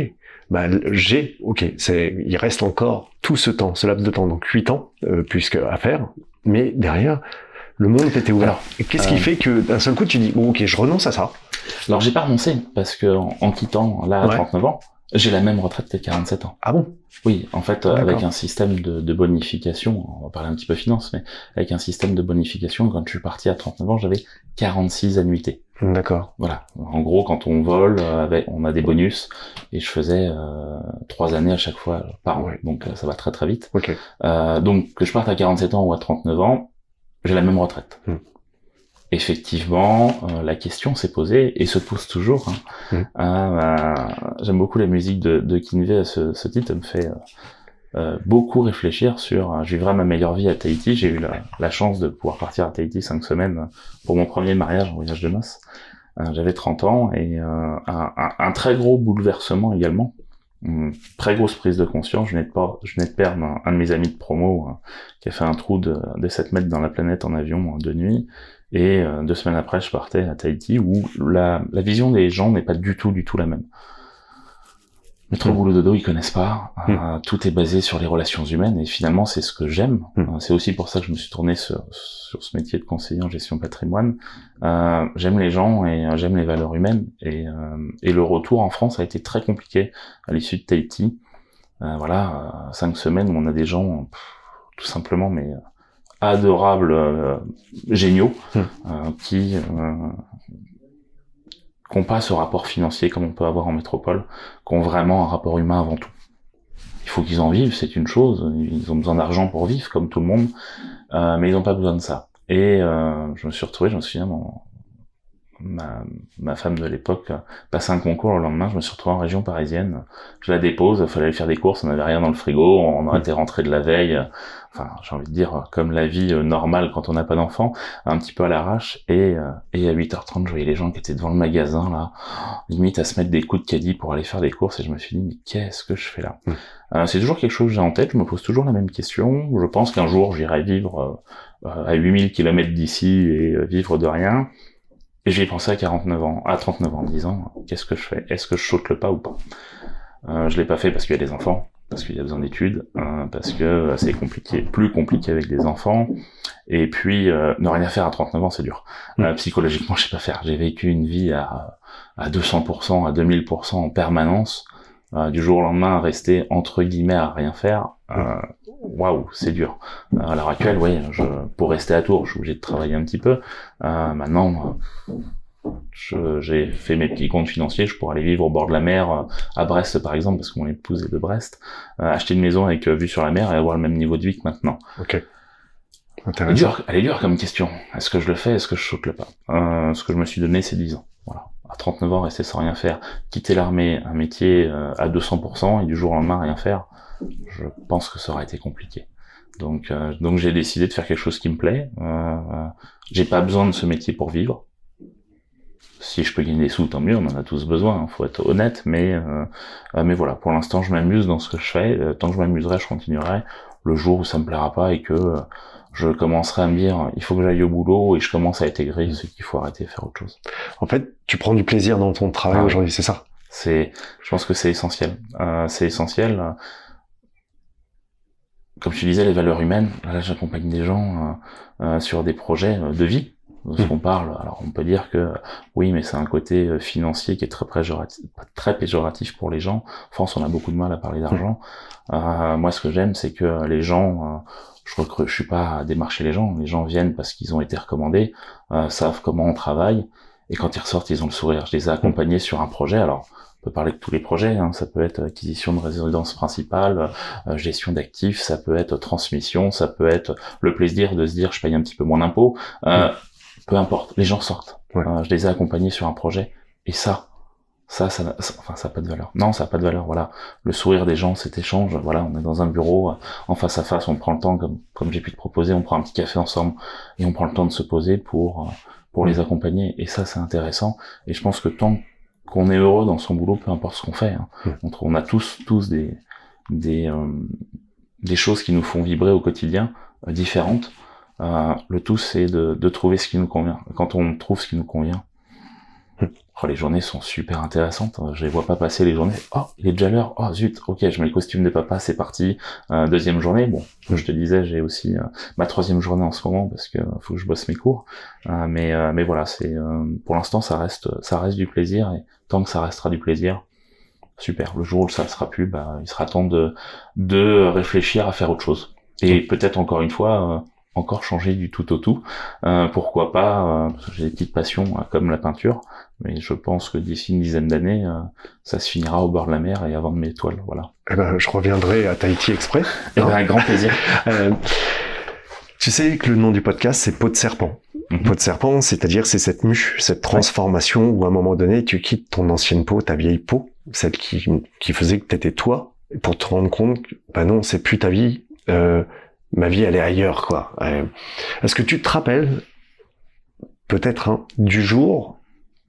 bah j'ai, ok, c'est, il reste encore tout ce temps, ce laps de temps, donc 8 ans, euh, puisque à faire, mais derrière, le monde t'était ouvert. Qu'est-ce qui euh, fait que d'un seul coup tu dis, bon, ok, je renonce à ça? Alors, j'ai pas renoncé parce que en, en quittant là à Ouais. 39 ans, j'ai la même retraite qu'à 47 ans. Ah bon? Oui, en fait, euh, D'accord. avec un système de, de bonification, on va parler un petit peu finance, mais avec un système de bonification, quand je suis parti à 39 ans, j'avais 46 annuités. D'accord. Voilà. En gros, quand on vole, euh, avec, on a des bonus, et je faisais euh, trois années à chaque fois par an. Ouais. Donc euh, ça va très très vite. Euh, donc que je parte à 47 ans ou à 39 ans, j'ai la même retraite. Mm. Effectivement, euh, la question s'est posée et se pose toujours. Hein. Mm. Euh, J'aime beaucoup la musique de, de Kinvey. Ce, ce titre me fait euh, euh, beaucoup réfléchir sur. Euh, je vivrai ma meilleure vie à Tahiti. J'ai eu la, la chance de pouvoir partir à Tahiti cinq semaines pour mon premier mariage, en voyage de noces. Euh, J'avais 30 ans et euh, un, un, un très gros bouleversement également. Une très grosse prise de conscience. Je venais de, pas, je venais de perdre un, un de mes amis de promo qui a fait un trou de, de 7 mètres dans la planète en avion de nuit. Et euh, deux semaines après, je partais à Tahiti où la, la vision des gens n'est pas du tout, du tout la même. Métro Mm. boulot dodo, ils connaissent pas. Mm. Euh, tout est basé sur les relations humaines et finalement, c'est ce que j'aime. Mm. Euh, c'est aussi pour ça que je me suis tourné sur, sur ce métier de conseiller en gestion patrimoine. Euh, j'aime les gens et euh, j'aime les valeurs humaines. Et, euh, et le retour en France a été très compliqué à l'issue de Tahiti. Euh, voilà, cinq semaines où on a des gens pff, tout simplement mais euh, adorables, euh, géniaux, Mm. euh, qui euh, qui n'ont pas ce rapport financier comme on peut avoir en métropole, qui ont vraiment un rapport humain avant tout. Il faut qu'ils en vivent, c'est une chose. Ils ont besoin d'argent pour vivre, comme tout le monde, euh, mais ils n'ont pas besoin de ça. Et euh, je me suis retrouvé, je me souviens, ma, ma femme de l'époque passait un concours le lendemain, je me suis retrouvé en région parisienne. Je la dépose, il fallait aller faire des courses, on n'avait rien dans le frigo, on aurait été rentré de la veille. Enfin, j'ai envie de dire, comme la vie euh, normale quand on n'a pas d'enfant, un petit peu à l'arrache. Et, euh, et à 8h30, je voyais les gens qui étaient devant le magasin, là, limite à se mettre des coups de caddie pour aller faire des courses. Et je me suis dit, mais qu'est-ce que je fais là? Mm. Euh, C'est toujours quelque chose que j'ai en tête, je me pose toujours la même question. Je pense qu'un jour, j'irai vivre euh, euh, à 8000 km d'ici et euh, vivre de rien. Et j'y ai pensé à 49 ans, à 39 ans, en me disant, qu'est-ce que je fais? Est-ce que je saute le pas ou pas? Euh, Je l'ai pas fait parce qu'il y a des enfants, parce qu'il y a besoin d'études, euh, parce que euh, c'est compliqué, plus compliqué avec des enfants. Et puis, euh, ne rien faire à 39 ans, c'est dur. Euh, psychologiquement, je sais pas faire. J'ai vécu une vie à, à 200%, à 2000% en permanence. Euh, du jour au lendemain, rester entre guillemets à rien faire. euh, Waouh, c'est dur. À l'heure actuelle, oui, je, pour rester à Tours, je suis obligé de travailler un petit peu. Euh, maintenant, j'ai fait mes petits comptes financiers, je pourrais aller vivre au bord de la mer, euh, à Brest par exemple, parce que mon épouse est de Brest, euh, acheter une maison avec euh, vue sur la mer et avoir le même niveau de vie que maintenant. Ok. Elle est dure, elle est dure comme question. Est-ce que je le fais Est-ce que je saute le pas? Euh, Ce que je me suis donné, c'est 10 ans. Voilà. À 39 ans, rester sans rien faire, quitter l'armée, un métier euh, à 200% et du jour au lendemain rien faire, je pense que ça aurait été compliqué. Donc, euh, donc j'ai décidé de faire quelque chose qui me plaît. Euh, euh, j'ai pas besoin de ce métier pour vivre. Si je peux gagner des sous, tant mieux. On en a tous besoin. hein, faut être honnête. Mais, euh, euh, mais voilà. Pour l'instant, je m'amuse dans ce que je fais. Euh, tant que je m'amuserai, je continuerai. Le jour où ça me plaira pas et que je commencerai à me dire, il faut que j'aille au boulot et je commence à intégrer ce qu'il faut arrêter et faire autre chose. En fait, tu prends du plaisir dans ton travail Ah aujourd'hui, c'est ça? C'est, je pense que c'est essentiel. Euh, c'est essentiel. Comme tu disais, les valeurs humaines. Là, j'accompagne des gens euh, euh, sur des projets euh, de vie. De ce Mhm. qu'on parle. Alors, on peut dire que oui, mais c'est un côté euh, financier qui est très péjoratif, très péjoratif pour les gens. En France, on a beaucoup de mal à parler d'argent. Euh, moi, ce que j'aime, c'est que les gens, euh, je je suis pas à démarcher les gens. Les gens viennent parce qu'ils ont été recommandés, euh, savent comment on travaille, et quand ils ressortent, ils ont le sourire. Je les ai accompagnés sur un projet. Alors, peut parler de tous les projets. hein. Ça peut être acquisition de résidence principale, euh, gestion d'actifs, ça peut être transmission, ça peut être le plaisir de se dire je paye un petit peu moins d'impôts. Euh, Peu importe, les gens sortent. Ouais. Euh, je les ai accompagnés sur un projet, et ça, ça, ça, enfin, ça n'a pas de valeur. Non, ça n'a pas de valeur. Voilà, le sourire des gens, cet échange. Voilà, on est dans un bureau, euh, en face à face, on prend le temps, comme comme j'ai pu te proposer, on prend un petit café ensemble et on prend le temps de se poser pour euh, pour les accompagner. Et ça, c'est intéressant. Et je pense que tant qu'on est heureux dans son boulot, peu importe ce qu'on fait, hein, on a tous tous des des euh, des choses qui nous font vibrer au quotidien euh, différentes. Euh, le tout, c'est de, de trouver ce qui nous convient. Quand on trouve ce qui nous convient, oh, les journées sont super intéressantes. Je les vois pas passer les journées. Oh, il est déjà l'heure. Oh zut. Ok, je mets le costume de papa. C'est parti. Euh, deuxième journée. Bon, je te disais, j'ai aussi euh, ma troisième journée en ce moment parce que faut que je bosse mes cours. Euh, mais euh, mais voilà, c'est euh, pour l'instant ça reste ça reste du plaisir et tant que ça restera du plaisir, super. Le jour où ça sera plus, bah il sera temps de de réfléchir à faire autre chose. Et peut-être encore une fois. euh, encore changer du tout au tout. Euh, pourquoi pas euh, J'ai des petites passions euh, comme la peinture, mais je pense que d'ici une dizaine d'années, euh, ça se finira au bord de la mer et avant de mes toiles. Voilà. Eh ben, je reviendrai à Tahiti exprès. Et ben, grand plaisir. Euh, Tu sais que le nom du podcast, c'est Peau de serpent. Mhm. Peau de serpent, c'est-à-dire c'est cette mue, cette transformation où à un moment donné, tu quittes ton ancienne peau, ta vieille peau, celle qui, qui faisait que t'étais toi, pour te rendre compte que, bah non, c'est plus ta vie, euh, ma vie, elle est ailleurs, quoi. Euh, Est-ce que tu te rappelles, peut-être, hein, du jour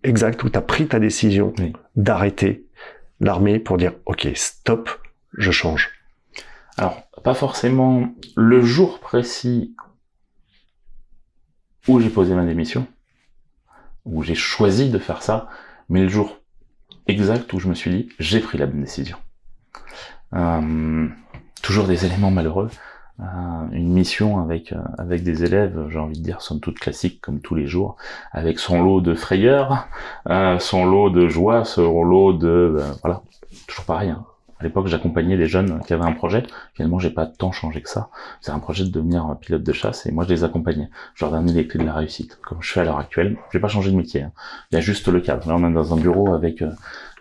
exact où tu as pris ta décision Oui. d'arrêter l'armée pour dire, ok, stop, je change. Alors, pas forcément le jour précis où j'ai posé ma démission, où j'ai choisi de faire ça, mais le jour exact où je me suis dit, j'ai pris la bonne décision. Euh, toujours des éléments malheureux. Euh, une mission avec euh, avec des élèves, j'ai envie de dire, somme toute classique comme tous les jours, avec son lot de frayeur, euh, son lot de joie, son lot de euh, voilà, toujours pareil. hein. À l'époque, j'accompagnais des jeunes qui avaient un projet. Finalement, j'ai pas tant changé que ça. C'est un projet de devenir pilote de chasse et moi, je les accompagnais. Je leur donnais les clés de la réussite, comme je fais à l'heure actuelle. J'ai pas changé de métier. hein. Il y a juste le cadre. Là, on est dans un bureau avec euh,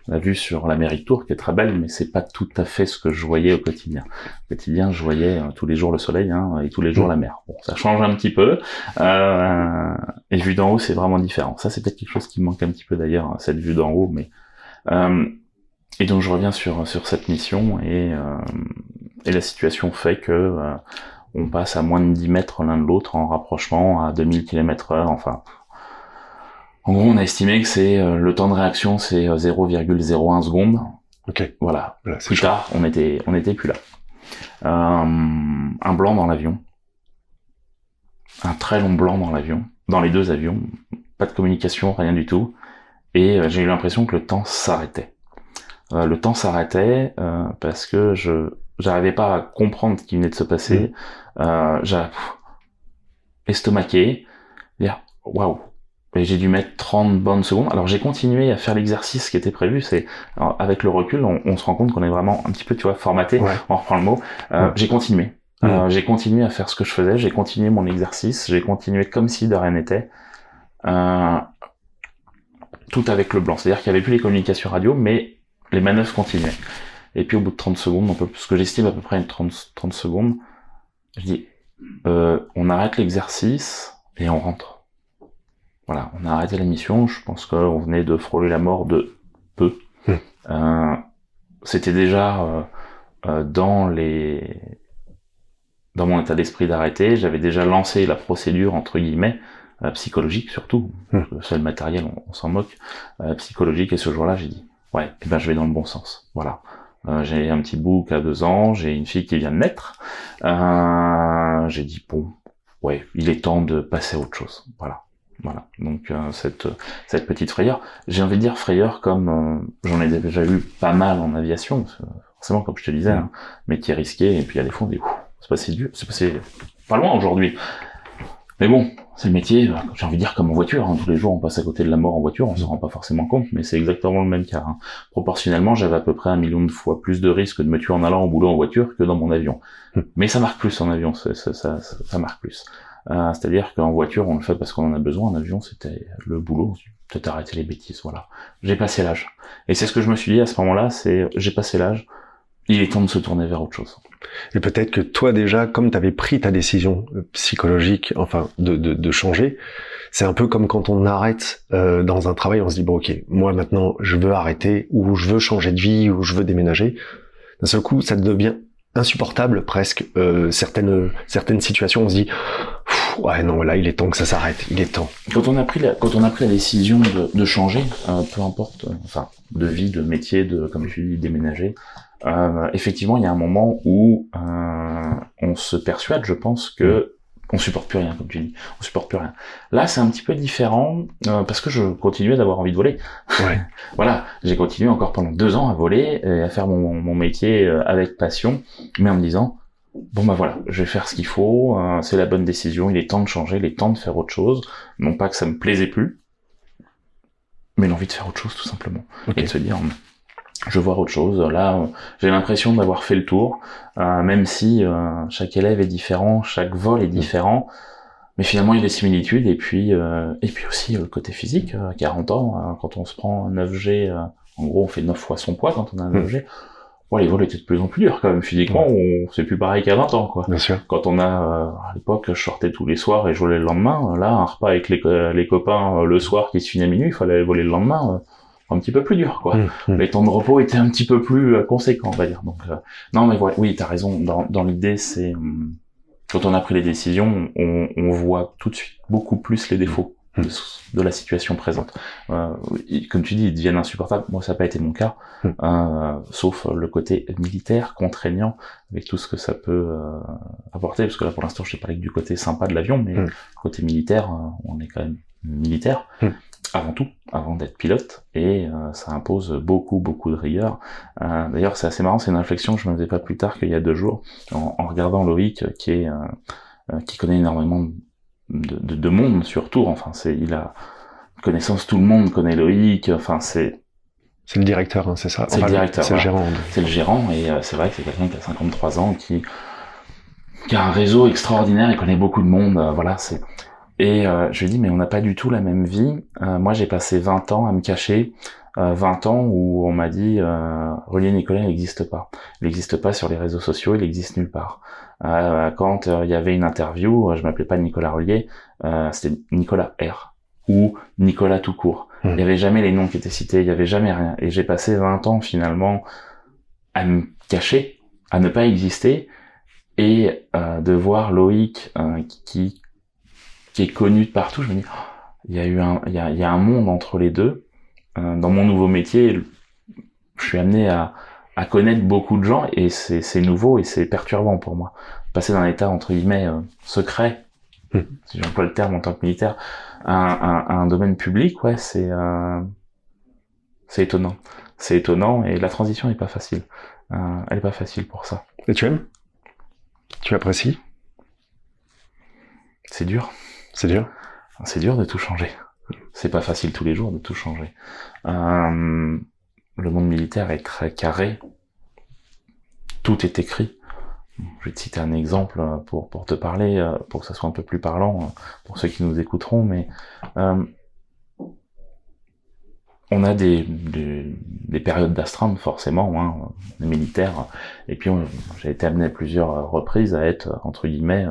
la vue sur la mairie de Tours, qui est très belle, mais c'est pas tout à fait ce que je voyais au quotidien. Au quotidien, je voyais euh, tous les jours le soleil hein, et tous les jours la mer. Bon, ça change un petit peu. Euh, et vue d'en haut, c'est vraiment différent. Ça, c'est peut-être quelque chose qui me manque un petit peu d'ailleurs, cette vue d'en haut, mais euh, et donc je reviens sur sur cette mission et euh, et la situation fait que euh, on passe à moins de 10 mètres l'un de l'autre en rapprochement à 2000 km heure. Enfin, en gros, on a estimé que c'est euh, le temps de réaction, c'est euh, 0,01 secondes. Ok, Voilà. Plus chaud. tard, on était on était plus là. Euh, un blanc dans l'avion, un très long blanc dans l'avion, dans les deux avions, pas de communication, rien du tout, et euh, j'ai eu l'impression que le temps s'arrêtait. Euh, le temps s'arrêtait euh, parce que je j'arrivais pas à comprendre ce qui venait de se passer. Euh, j'ai pff, estomaqué, dire waouh. J'ai dû mettre 30 bonnes secondes. Alors j'ai continué à faire l'exercice qui était prévu. C'est avec le recul, on, on se rend compte qu'on est vraiment un petit peu, tu vois, formaté. Ouais. On reprend le mot. Euh, Ouais. J'ai continué. Mm. Euh, j'ai continué à faire ce que je faisais. J'ai continué mon exercice. J'ai continué comme si de rien n'était. Euh, tout avec le blanc. C'est-à-dire qu'il n'y avait plus les communications radio, mais les manœuvres continuaient. Et puis au bout de 30 secondes, un peu, ce que j'estime à peu près une 30, 30 secondes, je dis, euh, on arrête l'exercice et on rentre. Voilà, on a arrêté la mission. Je pense qu'on venait de frôler la mort de peu. Hmm. Euh, C'était déjà euh, euh, dans les dans mon état d'esprit d'arrêter. J'avais déjà lancé la procédure entre guillemets euh, psychologique surtout. Hmm. Le seul matériel, on, on s'en moque. Euh, psychologique. Et ce jour-là, j'ai dit, ouais, eh ben je vais dans le bon sens. Voilà. Euh, j'ai un petit bouc à deux ans, j'ai une fille qui vient de naître. Euh, j'ai dit bon, ouais, il est temps de passer à autre chose. Voilà, voilà. Donc euh, cette cette petite frayeur, j'ai envie de dire frayeur comme euh, j'en ai déjà eu pas mal en aviation. Forcément, comme je te disais, hein, métier risqué. Et puis à des fois, on dit, c'est passé dur, c'est passé pas loin aujourd'hui. Mais bon, c'est le métier, euh, j'ai envie de dire comme en voiture, hein. tous les jours on passe à côté de la mort en voiture, on se rend pas forcément compte, mais c'est exactement le même cas. hein. Proportionnellement, j'avais à peu près un million de fois plus de risques de me tuer en allant au boulot en voiture que dans mon avion. Hmm. Mais ça marque plus en avion, ça, ça, ça- ça marque plus. Euh, C'est-à-dire qu'en voiture, on le fait parce qu'on en a besoin, en avion, c'était le boulot, peut-être arrêter les bêtises, voilà. J'ai passé l'âge. Et c'est ce que je me suis dit à ce moment-là, c'est j'ai passé l'âge, il est temps de se tourner vers autre chose. Et peut-être que toi déjà, comme tu avais pris ta décision euh, psychologique, enfin de, de, de changer, c'est un peu comme quand on arrête euh, dans un travail, on se dit bon ok, moi maintenant je veux arrêter ou je veux changer de vie ou je veux déménager. D'un seul coup, ça devient insupportable presque. Euh, certaines certaines situations, on se dit ouais non là il est temps que ça s'arrête, il est temps. Quand on a pris la, quand on a pris la décision de, de changer, euh, peu importe, euh, enfin, de vie, de métier, de, comme tu dis, déménager, euh, effectivement, il y a un moment où euh, on se persuade, je pense, que on supporte plus rien, comme tu dis, on supporte plus rien. Là, c'est un petit peu différent euh, parce que je continuais d'avoir envie de voler. Ouais. voilà, j'ai continué encore pendant deux ans à voler et à faire mon, mon métier euh, avec passion, mais en me disant bon bah voilà, je vais faire ce qu'il faut, euh, c'est la bonne décision, il est temps de changer, il est temps de faire autre chose. Non pas que ça me plaisait plus, mais l'envie de faire autre chose tout simplement Ok. et de se dire je voir autre chose. Là, j'ai l'impression d'avoir fait le tour, euh, même si euh, chaque élève est différent, chaque vol est différent. Mais finalement, il y a des similitudes et puis euh, et puis aussi euh, le côté physique. euh, À 40 ans, euh, quand on se prend un 9G, euh, en gros, on fait 9 fois son poids quand on a un Mm. 9G. ouais, les vols étaient de plus en plus durs quand même. Physiquement, on c'est plus pareil qu'à 20 ans, quoi. Bien sûr. Quand on a, euh, à l'époque, je sortais tous les soirs et je volais le lendemain. Là, un repas avec les, les copains euh, le soir qui se finit à minuit, il fallait voler le lendemain. Un petit peu plus dur, quoi. Mmh, mmh. Les temps de repos étaient un petit peu plus euh, conséquents, on va dire. Donc, euh, non, mais ouais, oui, t'as raison. Dans, dans l'idée, c'est hum, quand on a pris les décisions, on, on voit tout de suite beaucoup plus les défauts Mmh. de, de la situation présente. Euh, comme tu dis, ils deviennent insupportables. Moi, ça n'a pas été mon cas, Mmh. euh, sauf le côté militaire, contraignant, avec tout ce que ça peut apporter. Parce que là, pour l'instant, je t'ai parlé que du côté sympa de l'avion, mais Mmh. côté militaire, on est quand même militaire Mmh. Avant tout, avant d'être pilote, et euh, ça impose beaucoup, beaucoup de rigueur. Euh, D'ailleurs, c'est assez marrant, c'est une réflexion que je me faisais pas plus tard qu'il y a deux jours, en, en regardant Loïc, euh, qui est, euh, euh, qui connaît énormément de, de, de monde sur Tours. Enfin, c'est, il a connaissance, tout le monde connaît Loïc. Enfin, c'est, C'est le directeur, hein, c'est ça C'est le directeur, C'est le voilà. gérant. c'est le gérant, et euh, c'est vrai que c'est quelqu'un qui a 53 ans, qui, qui a un réseau extraordinaire, il connaît beaucoup de monde. voilà, c'est. Et euh, je lui ai dit, mais on n'a pas du tout la même vie. Euh, moi, j'ai passé 20 ans à me cacher. Euh, 20 ans où on m'a dit euh, Relier Nicolas il n'existe pas. Il n'existe pas sur les réseaux sociaux, il existe nulle part. Euh, quand euh, il y avait une interview, euh, je m'appelais pas Nicolas Relier, euh, c'était Nicolas R ou Nicolas tout court. Hmm. Il n'y avait jamais les noms qui étaient cités, il y avait jamais rien. Et j'ai passé 20 ans finalement à me cacher, à ne pas exister, et euh, de voir Loïc euh, qui qui est connu de partout. Je me dis, oh, il y a eu un, il y a, y a un monde entre les deux. Euh, dans mon nouveau métier, je suis amené à, à connaître beaucoup de gens et c'est, c'est nouveau et c'est perturbant pour moi. Passer d'un état entre guillemets euh, secret, Hmm. si j'emploie le terme en tant que militaire, à, un- à un domaine public, ouais, c'est euh, c'est étonnant. C'est étonnant et la transition est pas facile. Euh, elle est pas facile pour ça. Et tu aimes Tu apprécies? C'est dur. C'est dur C'est dur de tout changer. C'est pas facile tous les jours de tout changer. Euh, le monde militaire est très carré. Tout est écrit. Je vais te citer un exemple euh, pour, te parler, euh, pour que ça soit un peu plus parlant pour ceux qui nous écouteront, mais on a des, des, des périodes d'astreinte forcément, hein, les militaires, et puis j'ai été amené à plusieurs reprises à être, entre guillemets,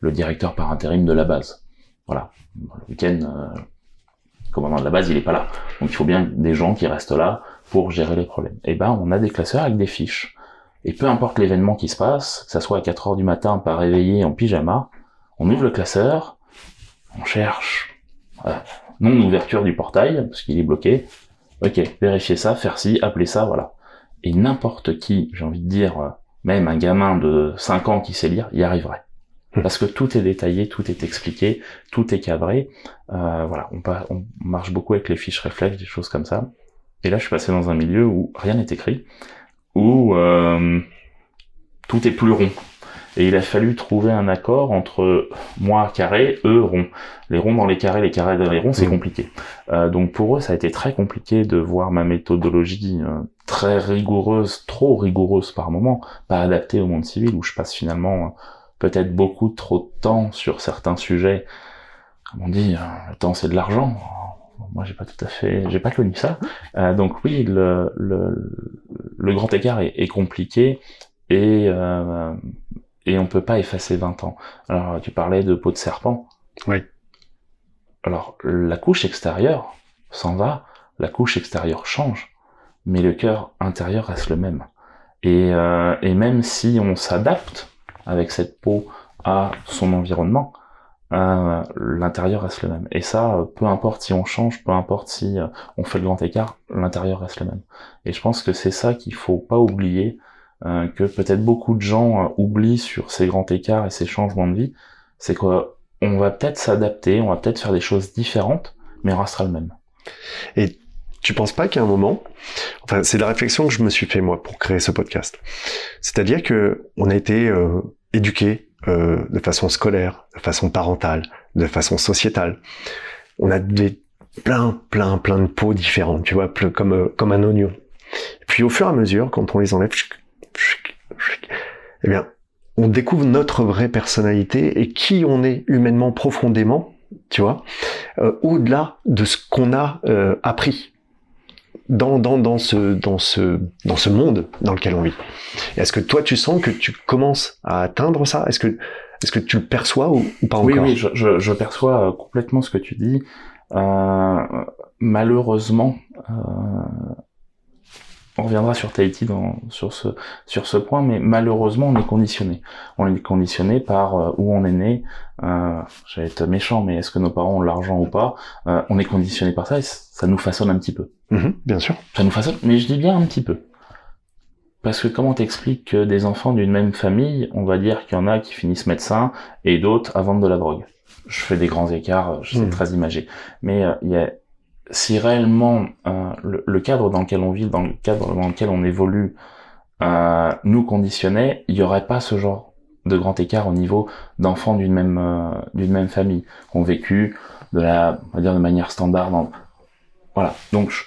le directeur par intérim de la base. Voilà, le week-end, euh, le commandant de la base, il est pas là. Donc il faut bien des gens qui restent là pour gérer les problèmes. Et ben, on a des classeurs avec des fiches. Et peu importe l'événement qui se passe, que ça soit à 4 heures du matin, pas réveillé en pyjama, on ouvre le classeur, on cherche euh, non ouverture du portail, parce qu'il est bloqué. Ok, vérifier ça, faire ci, appeler ça, voilà. Et n'importe qui, j'ai envie de dire, euh, même un gamin de 5 ans qui sait lire, y arriverait. Parce que tout est détaillé, tout est expliqué, tout est cadré. Euh, voilà, on, on marche beaucoup avec les fiches réflexes, des choses comme ça. Et là, je suis passé dans un milieu où rien n'est écrit, où euh, tout est plus rond. Et il a fallu trouver un accord entre moi carré, eux rond. Les ronds dans les carrés, les carrés dans les ronds, c'est Mhm. compliqué. Euh, donc pour eux, ça a été très compliqué de voir ma méthodologie euh, très rigoureuse, trop rigoureuse par moment, pas adaptée au monde civil, où je passe finalement euh, peut-être beaucoup trop de temps sur certains sujets. Comme on dit, euh, le temps c'est de l'argent. Moi, j'ai pas tout à fait, j'ai pas connu ça. Euh, donc oui, le, le, le grand écart est, est compliqué et euh, et on peut pas effacer 20 ans. Alors tu parlais de peau de serpent. Oui. Alors la couche extérieure s'en va, la couche extérieure change, mais le cœur intérieur reste le même. Et, euh, et même si on s'adapte avec cette peau à son environnement, euh, l'intérieur reste le même. Et ça, peu importe si on change, peu importe si euh, on fait le grand écart, l'intérieur reste le même. Et je pense que c'est ça qu'il faut pas oublier, euh, que peut-être beaucoup de gens oublient sur ces grands écarts et ces changements de vie, c'est qu'on va peut-être s'adapter, on va peut-être faire des choses différentes, mais on restera le même. Tu penses pas qu'à un moment, enfin c'est la réflexion que je me suis fait moi pour créer ce podcast. C'est-à-dire que on a été euh, éduqué euh, de façon scolaire, de façon parentale, de façon sociétale. On a des plein, plein, plein de peaux différentes, tu vois, comme euh, comme un oignon. Et puis au fur et à mesure, quand on les enlève, chut, chut, chut, eh bien, on découvre notre vraie personnalité et qui on est humainement profondément, tu vois, euh, au-delà de ce qu'on a euh, appris dans, dans, dans, ce, dans, ce, dans ce monde dans lequel on vit. Est-ce que toi, tu sens que tu commences à atteindre ça? Est-ce que, est-ce que tu le perçois ou, ou pas Oui, encore? oui, je, je, je perçois euh, complètement ce que tu dis. Euh, malheureusement, euh, on reviendra sur Tahiti dans, sur ce sur ce point, mais malheureusement, on est conditionné. On est conditionné par euh, où on est né. Euh, J'allais être méchant, mais est-ce que nos parents ont l'argent ou pas? Euh, On est conditionné par ça et ça nous façonne un petit peu. Mhm, Bien sûr. Ça nous façonne, mais je dis bien un petit peu. Parce que comment t'expliques que des enfants d'une même famille, on va dire qu'il y en a qui finissent médecin et d'autres à vendre de la drogue? Je fais des grands écarts, je sais Mhm. très imagé. Mais euh, il y a, si réellement euh, le, le cadre dans lequel on vit, dans le cadre dans lequel on évolue, euh, nous conditionnait, il y aurait pas ce genre de grand écart au niveau d'enfants d'une même euh, d'une même famille, qui ont vécu de la, on va dire de manière standard. dans- Voilà. Donc je-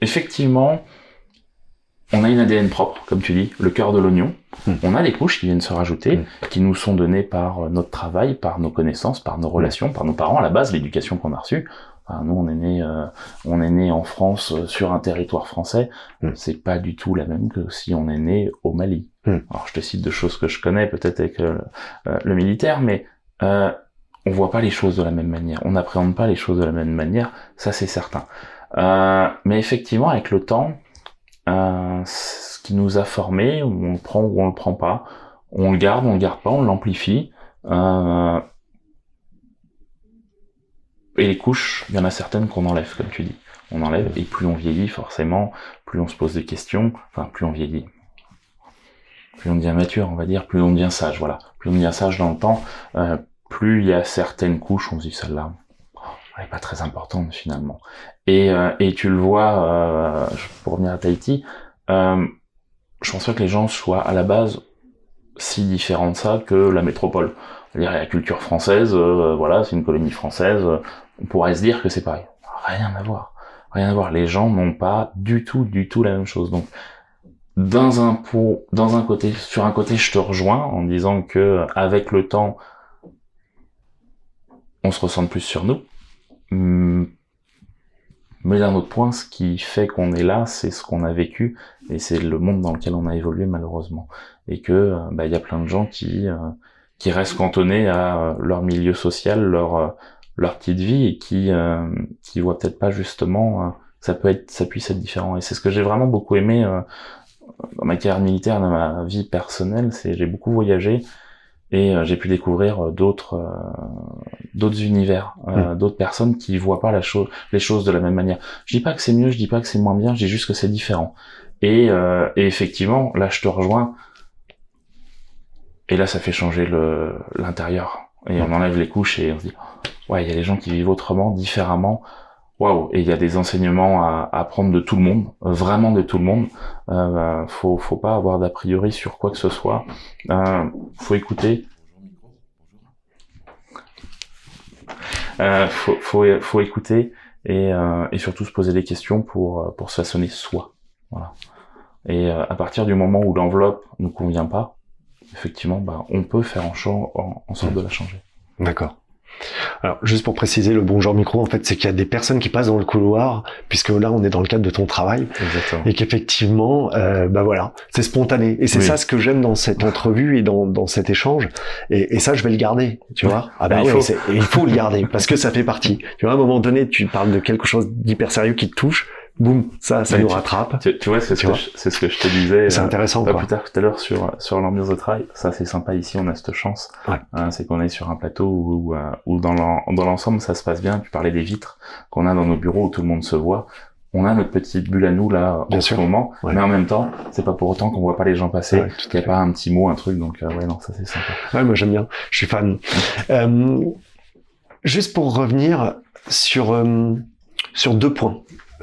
effectivement, on a une ADN propre, comme tu dis, le cœur de l'oignon. Hmm. On a des couches qui viennent se rajouter, Hmm. qui nous sont données par notre travail, par nos connaissances, par nos relations, par nos parents, à la base, l'éducation qu'on a reçue. Enfin, nous, on est né, euh, on est né en France euh, sur un territoire français. Hmm. C'est pas du tout la même que si on est né au Mali. Hmm. Alors, je te cite deux choses que je connais, peut-être avec euh, euh, le militaire, mais euh, on voit pas les choses de la même manière. On n'appréhende pas les choses de la même manière. Ça, c'est certain. Euh, mais effectivement, avec le temps, euh, ce qui nous a formés, on le prend ou on le prend pas, on le garde, on le garde pas, on l'amplifie. Euh, et les couches, il y en a certaines qu'on enlève, comme tu dis. On enlève, et plus on vieillit, forcément, plus on se pose des questions, enfin, plus on vieillit. Plus on devient mature, on va dire, plus on devient sage, voilà. Plus on devient sage dans le temps, euh, plus il y a certaines couches, on se dit, celle-là, elle est pas très importante, finalement. Et, euh, et tu le vois, euh, pour revenir à Tahiti, euh, je pense pas que les gens soient à la base si différents de ça que la métropole. C'est-à-dire la culture française, euh, voilà, c'est une colonie française, on pourrait se dire que c'est pareil. Rien à voir. Rien à voir. Les gens n'ont pas du tout, du tout la même chose. Donc, dans un pour, dans un côté, sur un côté, je te rejoins en disant que avec le temps, on se ressent plus sur nous. Hum, Mais d'un autre point, ce qui fait qu'on est là, c'est ce qu'on a vécu et c'est le monde dans lequel on a évolué malheureusement. Et que euh, bah, il y a plein de gens qui euh, qui restent cantonnés à euh, leur milieu social, leur euh, leur petite vie et qui euh, qui voient peut-être pas justement euh, ça peut être ça puisse être différent. Et c'est ce que j'ai vraiment beaucoup aimé euh, dans ma carrière militaire, dans ma vie personnelle, c'est j'ai beaucoup voyagé et euh, j'ai pu découvrir d'autres euh, d'autres univers, euh, d'autres personnes qui voient pas la chose les choses de la même manière. Je dis pas que c'est mieux, je dis pas que c'est moins bien, je dis juste que c'est différent. Et, euh, et effectivement, là je te rejoins. Et là ça fait changer le l'intérieur. Et on enlève les couches et on se dit ouais, il y a des gens qui vivent autrement, différemment. Waouh, et il y a des enseignements à, à prendre de tout le monde, vraiment de tout le monde. Euh, faut faut pas avoir d'a priori sur quoi que ce soit. Euh, faut écouter. Euh, faut, faut, faut écouter et, euh, et surtout se poser des questions pour, pour se façonner soi. Voilà. Et euh, à partir du moment où l'enveloppe nous convient pas, effectivement, bah, on peut faire en, chan- en, en sorte de la changer. D'accord. Alors, juste pour préciser, le bon genre micro, en fait, c'est qu'il y a des personnes qui passent dans le couloir, puisque là, on est dans le cadre de ton travail, Exactement. et qu'effectivement, euh, bah voilà, c'est spontané. Et c'est Oui. ça ce que j'aime dans cette entrevue et dans, dans cet échange. Et, et ça, je vais le garder, tu Ouais. vois. Ah bah, Bah, il faut. il faut le garder, parce que ça fait partie. Tu vois, à un moment donné, tu parles de quelque chose d'hyper sérieux qui te touche, boum, ça, ça nous tu- rattrape. Tu, tu vois, c'est ce, ce que je te disais. C'est euh, intéressant, Pas quoi. plus tard tout à l'heure sur sur l'ambiance de travail, ça c'est sympa ici, on a cette chance. Ouais. Hein, c'est qu'on est sur un plateau où, où, où dans l'en- dans l'ensemble ça se passe bien. Tu parlais des vitres qu'on a dans nos bureaux où tout le monde se voit. On a notre petite bulle à nous là Bien en sûr. ce moment, Ouais. mais en même temps, c'est pas pour autant qu'on voit pas les gens passer. Ouais, tout à Il y a pas un petit mot, un truc, donc euh, ouais non, ça c'est sympa. Ouais, moi j'aime bien. Je suis fan. Euh, juste pour revenir sur euh, sur deux points,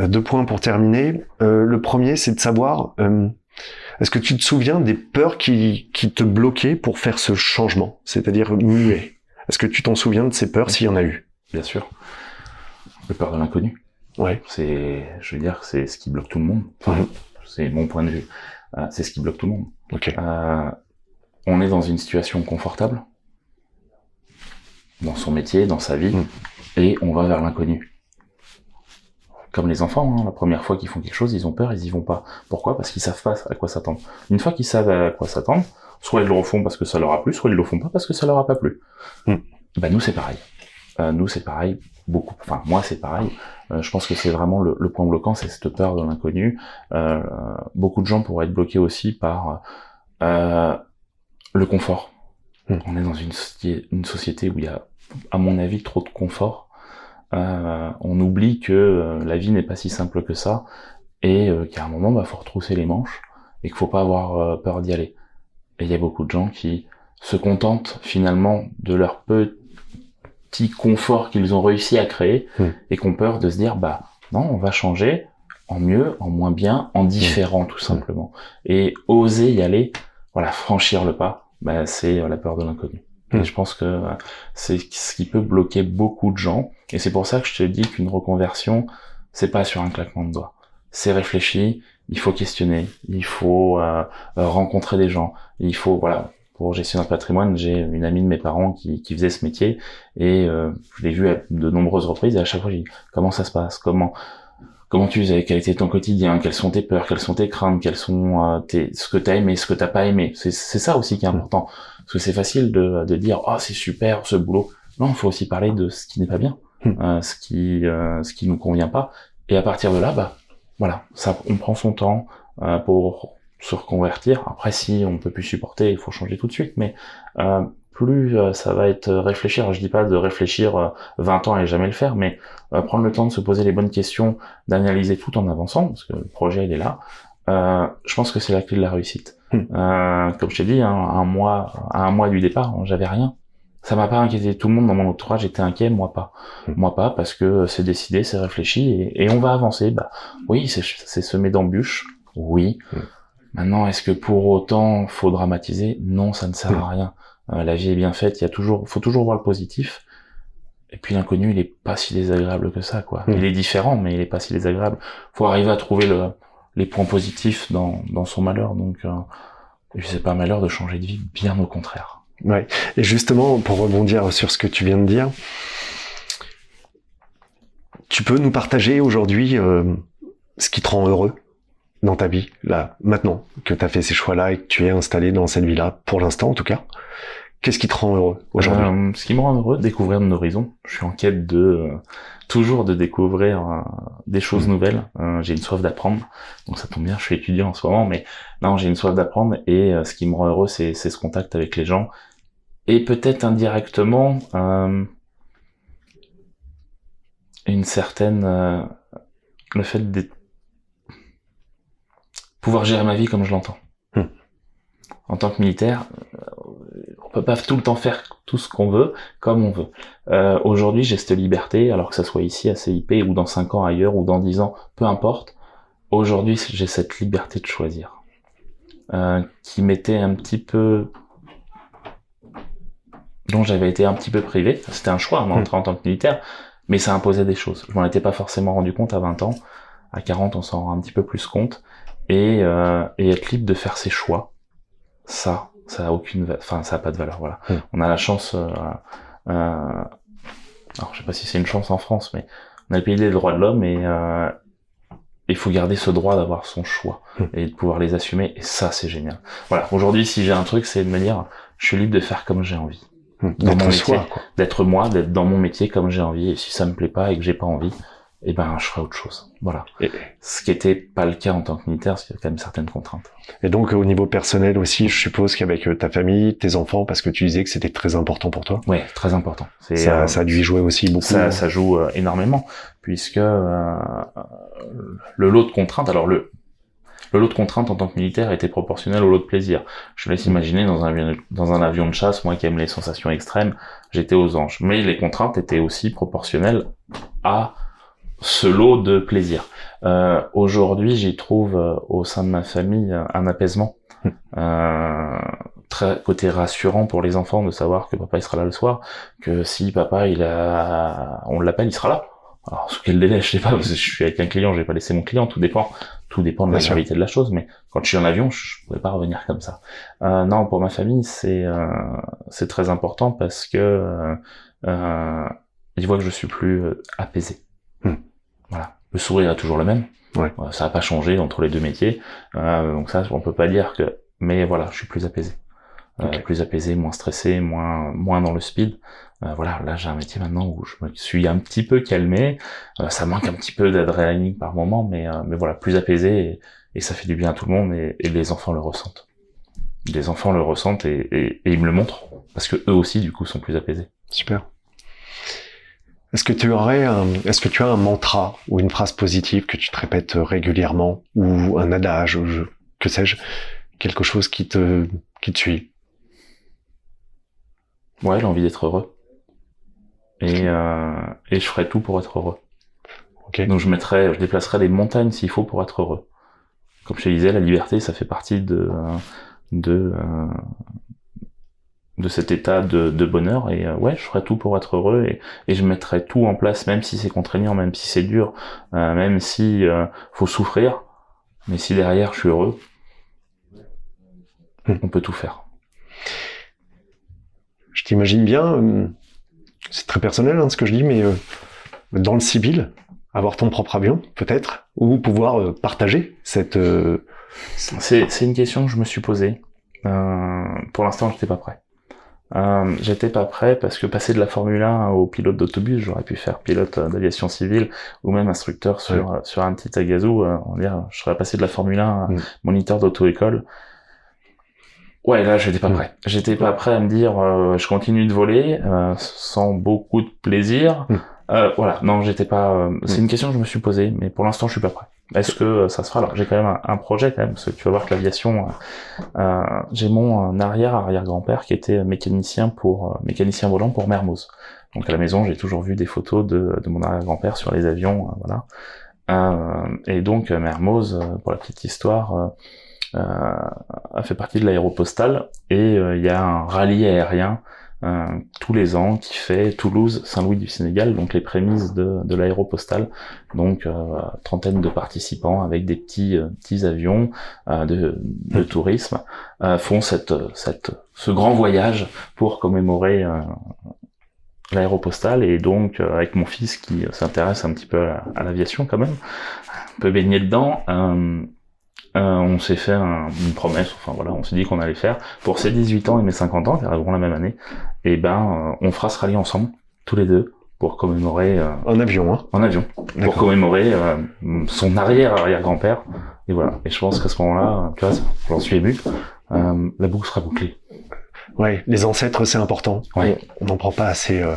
deux points pour terminer. Euh, le premier, c'est de savoir euh, est-ce que tu te souviens des peurs qui qui te bloquaient pour faire ce changement, c'est-à-dire muet? Est-ce que tu t'en souviens de ces peurs s'il y en a eu? Bien sûr. Le peur de l'inconnu. Ouais. C'est, je veux dire, c'est ce qui bloque tout le monde. Enfin, c'est mon point de vue. Euh, c'est ce qui bloque tout le monde. Euh, on est dans une situation confortable dans son métier, dans sa vie, Mm. et on va vers l'inconnu. Comme les enfants, hein, la première fois qu'ils font quelque chose, ils ont peur, ils y vont pas. Pourquoi? Parce qu'ils savent pas à quoi s'attendre. Une fois qu'ils savent à quoi s'attendre, soit ils le refont parce que ça leur a plu, soit ils le font pas parce que ça leur a pas plu. Bah nous c'est pareil. Euh, nous c'est pareil, beaucoup. Enfin moi c'est pareil. Euh, je pense que c'est vraiment le, le point bloquant, c'est cette peur de l'inconnu. Euh, beaucoup de gens pourraient être bloqués aussi par euh, le confort. Hmm. On est dans une société où il y a, à mon avis, trop de confort. Euh, on oublie que euh, la vie n'est pas si simple que ça et euh, qu'à un moment, bah, faut retrousser les manches et qu'il faut pas avoir euh, peur d'y aller. Et il y a beaucoup de gens qui se contentent finalement de leur petit confort qu'ils ont réussi à créer Hmm. et qui ont peur de se dire bah non, on va changer en mieux, en moins bien, en différent tout simplement. Et oser y aller, voilà, franchir le pas, bah, c'est euh, la peur de l'inconnu. Hmm. Et je pense que euh, c'est ce qui peut bloquer beaucoup de gens. Et c'est pour ça que je te dis qu'une reconversion, c'est pas sur un claquement de doigts. C'est réfléchi, il faut questionner, il faut euh, rencontrer des gens, il faut voilà. Pour gestionnaire de patrimoine, j'ai une amie de mes parents qui, qui faisait ce métier et euh, je l'ai vu à de nombreuses reprises et à chaque fois j'ai dit comment ça se passe, comment comment tu faisais, quel était ton quotidien, quelles sont tes peurs, quelles sont tes craintes, quelles sont euh, tes, ce que t'as aimé, ce que t'as pas aimé? C'est c'est ça aussi qui est important parce que c'est facile de, de dire oh c'est super ce boulot. Non, il faut aussi parler de ce qui n'est pas bien, Hmm. euh, ce qui euh, ce qui nous convient pas et à partir de là bah voilà, ça on prend son temps euh, pour se reconvertir. Après, si on peut plus supporter, il faut changer tout de suite. Mais euh, plus euh, ça va être réfléchir. Alors, je dis pas de réfléchir euh, 20 ans et jamais le faire, mais euh, prendre le temps de se poser les bonnes questions, d'analyser tout en avançant, parce que le projet il est là. Euh, je pense que c'est la clé de la réussite. Hmm. Euh, comme je t'ai dit, hein, un mois, à un mois du départ, j'avais rien. Ça m'a pas inquiété. Tout le monde dans mon entourage était inquiet, moi pas. Hmm. Moi pas, parce que c'est décidé, c'est réfléchi, et, et on va avancer. Bah oui, c'est c'est semé d'embûches. Oui. Hmm. Maintenant, est-ce que pour autant faut dramatiser? Non, ça ne sert à rien. Euh, la vie est bien faite. Il y a toujours, faut toujours voir le positif. Et puis l'inconnu, il est pas si désagréable que ça, quoi. Il est différent, mais il est pas si désagréable. Faut arriver à trouver le, les points positifs dans, dans son malheur. Donc, euh, et puis c'est pas un malheur de changer de vie, bien au contraire. Ouais. Et justement, pour rebondir sur ce que tu viens de dire, tu peux nous partager aujourd'hui euh, ce qui te rend heureux dans ta vie, là, maintenant, que tu as fait ces choix-là et que tu es installé dans cette vie-là, pour l'instant en tout cas. Qu'est-ce qui te rend heureux aujourd'hui? Euh, ce qui me rend heureux, découvrir de horizons. Je suis en quête de euh, toujours de découvrir euh, des choses Mhm. nouvelles. Euh, j'ai une soif d'apprendre, donc ça tombe bien. Je suis étudiant en ce moment, mais non, j'ai une soif d'apprendre et euh, ce qui me rend heureux, c'est ce contact avec les gens et peut-être indirectement une certaine le fait de pouvoir gérer ma vie comme je l'entends. Hmm. En tant que militaire, on peut pas tout le temps faire tout ce qu'on veut comme on veut. Euh, Aujourd'hui, j'ai cette liberté, alors que ça soit ici à CIP ou dans 5 ans ailleurs ou dans 10 ans, peu importe. Aujourd'hui, j'ai cette liberté de choisir, euh, qui m'était un petit peu, dont j'avais été un petit peu privé. C'était un choix d'entrer en tant que militaire, mais ça imposait des choses. Je m'en étais pas forcément rendu compte à 20 ans. À 40, on s'en rend un petit peu plus compte. Et, euh, et être libre de faire ses choix, ça, ça a aucune, enfin, ça a pas de valeur. Voilà. Mm. On a la chance. Euh, euh, alors, je sais pas si c'est une chance en France, mais on a le pays des droits de l'homme et euh, il faut garder ce droit d'avoir son choix Mm. et de pouvoir les assumer. Et ça, c'est génial. Voilà. Aujourd'hui, si j'ai un truc, c'est de me dire, je suis libre de faire comme j'ai envie, dans mon D'être soi, d'être moi, d'être dans mon métier comme j'ai envie. Et si ça me plaît pas et que j'ai pas envie, eh ben, je ferai autre chose. Voilà. Et- Ce qui était pas le cas en tant que militaire, parce qu'il y a quand même certaines contraintes. Et donc au niveau personnel aussi, je suppose qu'avec euh, ta famille, tes enfants, parce que tu disais que c'était très important pour toi, Ouais, très important. Ça, euh, ça a dû y jouer aussi beaucoup. ça, ça joue euh, énormément puisque euh, le lot de contraintes, alors le le lot de contraintes en tant que militaire était proportionnel au lot de plaisir. Je laisse imaginer dans un avion, dans un avion de chasse, moi qui aime les sensations extrêmes, j'étais aux anges. Mais les contraintes étaient aussi proportionnelles à ce lot de plaisir. Euh, Aujourd'hui, j'y trouve euh, au sein de ma famille euh, un apaisement, euh, très côté rassurant pour les enfants de savoir que papa il sera là le soir, que si papa il a, on l'appelle, il sera là. Alors sous quel délai, je sais pas, parce que je suis avec un client, je vais pas laisser mon client, tout dépend, tout dépend de la gravité de la chose, mais quand je suis en avion, je pourrais pas revenir comme ça. Euh, non, pour ma famille, c'est euh, c'est très important parce que ils voient que je suis plus euh, apaisé. Voilà. le sourire est toujours le même. Ouais. Ça n'a pas changé entre les deux métiers. Euh, donc ça, on peut pas dire que. Mais voilà, je suis plus apaisé. Euh. Plus apaisé, moins stressé, moins moins dans le speed. Euh, voilà, là j'ai un métier maintenant où je me suis un petit peu calmé. Euh, ça manque un petit peu d'adrénaline par moment, mais euh, mais voilà, plus apaisé et, et ça fait du bien à tout le monde et, et les enfants le ressentent. Les enfants le ressentent et, et, et ils me le montrent parce que eux aussi du coup sont plus apaisés. Super. Est-ce que tu aurais un, est-ce que tu as un mantra ou une phrase positive que tu te répètes régulièrement ou un adage, ou je- que sais-je, quelque chose qui te, qui te suit? Ouais, l'envie d'être heureux. Et, euh, et je ferai tout pour être heureux. Ok. Donc je mettrai, je déplacerai des montagnes s'il faut pour être heureux. Comme je te disais, la liberté, ça fait partie de de euh, de cet état de, de bonheur. Et euh, ouais, je ferai tout pour être heureux et, et je mettrai tout en place, même si c'est contraignant, même si c'est dur, euh, même si euh, faut souffrir. Mais si derrière je suis heureux, Hmm. on peut tout faire. Je t'imagine bien, euh, c'est très personnel hein, ce que je dis, mais euh, dans le civil, avoir ton propre avion, peut-être, ou pouvoir euh, partager cette. euh, C'est, une question que je me suis posée. Euh, pour l'instant, j'étais pas prêt. Euh, j'étais pas prêt parce que passer de la Formule 1 au pilote d'autobus, j'aurais pu faire pilote euh, d'aviation civile ou même instructeur sur euh, sur un petit agazou. Euh, on dire, je serais passé de la Formule 1 à Mm. moniteur d'auto-école. Ouais, là, j'étais pas Mm. prêt. J'étais pas prêt à me dire, euh, je continue de voler euh, sans beaucoup de plaisir. Mm. Euh, voilà, non, j'étais pas. euh, c'est une question que je me suis posée, mais pour l'instant, je suis pas prêt. Est-ce que euh, ça se fera Alors, j'ai quand même un, un projet quand même, parce que tu vas voir que l'aviation. euh, euh, j'ai mon euh, arrière arrière grand-père qui était mécanicien pour mécanicien volant pour Mermoz. Donc à la maison, j'ai toujours vu des photos de, de mon arrière grand-père sur les avions, euh, voilà. Et donc Mermoz, pour la petite histoire. a fait partie de l'aéropostale et il y a un rallye aérien tous les ans qui fait Toulouse, Saint-Louis du Sénégal, donc les prémices de, de l'aéropostale, donc euh, trentaine de participants avec des petits euh, petits avions euh, de, de tourisme euh, font cette cette ce grand voyage pour commémorer euh, l'aéropostale et donc euh, avec mon fils qui euh, s'intéresse un petit peu à, à l'aviation quand même, un peu baigné dedans. euh, euh, on s'est fait un- une promesse, enfin voilà, on s'est dit qu'on allait faire pour ses 18 ans et mes 50 ans, qui arriveront la même année, et ben euh, on fera ce rallye ensemble, tous les deux, pour commémorer euh, En avion, hein en avion, pour commémorer euh, son arrière arrière grand-père. Et voilà. Et je pense qu'à ce moment-là, tu vois, j'en suis ému. euh, la boucle sera bouclée. Ouais, les ancêtres, c'est important. Ouais. On n'en prend pas assez. euh,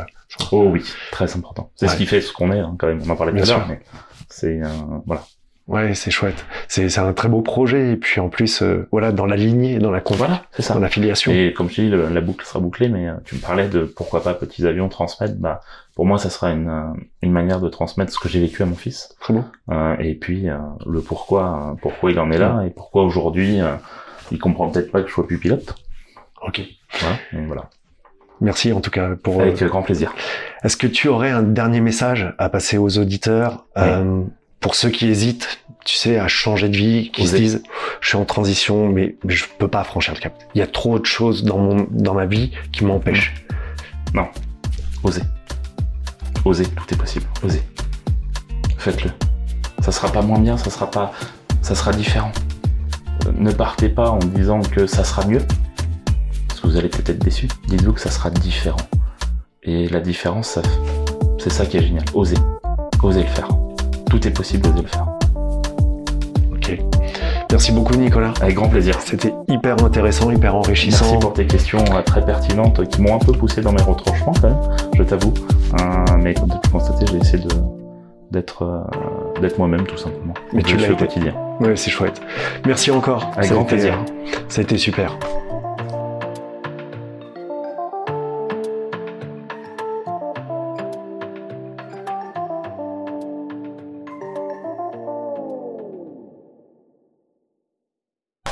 Oh oui, très important. C'est ce qui fait ce qu'on est, hein, quand même. On en parlait tout à l'heure, mais c'est euh, voilà. Ouais, c'est chouette. C'est un très beau projet. Et puis en plus, euh, voilà, dans la lignée, dans la con- Voilà, c'est ça. dans la filiation. Et comme je dis, la boucle sera bouclée, mais euh, tu me parlais de pourquoi pas petits avions transmettre. Bah, pour moi, ça sera une, euh, une manière de transmettre ce que j'ai vécu à mon fils. Très bon. Euh, et puis euh, le pourquoi, pourquoi il en est là et pourquoi aujourd'hui il comprend peut-être pas que je sois plus pilote. Ok. Voilà. Merci en tout cas pour. Avec grand plaisir. Est-ce que tu aurais un dernier message à passer aux auditeurs Oui. Pour ceux qui hésitent, tu sais, à changer de vie, qui se disent, je suis en transition, mais, mais je peux pas franchir le cap. Il y a trop de choses dans mon dans ma vie qui m'empêchent. Osez. Osez, tout est possible. Osez. Faites-le. Ça sera pas moins bien, ça sera pas, ça sera différent. Ne partez pas en disant que ça sera mieux, parce que vous allez peut-être être déçu. Dites-vous que ça sera différent. Et la différence, ça- c'est ça qui est génial. Osez. Osez le faire. Tout est possible, osez le faire. Ok. Merci beaucoup Nicolas. Avec grand plaisir. C'était hyper intéressant, hyper enrichissant. Merci pour tes questions euh, très pertinentes qui m'ont un peu poussé dans mes retranchements quand même, je t'avoue. Euh, mais comme tu peux constater, j'ai essayé de d'être euh, d'être moi-même tout simplement. Mais tu le l'as fais au quotidien. Ouais, c'est chouette. Merci encore. Avec grand plaisir. Ça a été super.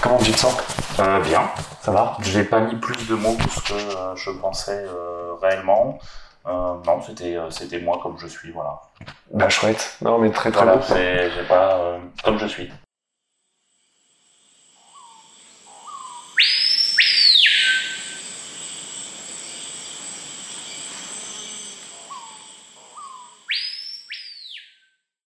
Comment tu te sens? Euh, bien. Ça va? J'ai pas mis plus de mots que ce que euh, je pensais euh, réellement. Euh, non, c'était euh, c'était moi comme je suis, voilà. Bah chouette. Non mais très très Voilà, beau. c'est pas euh, comme je suis.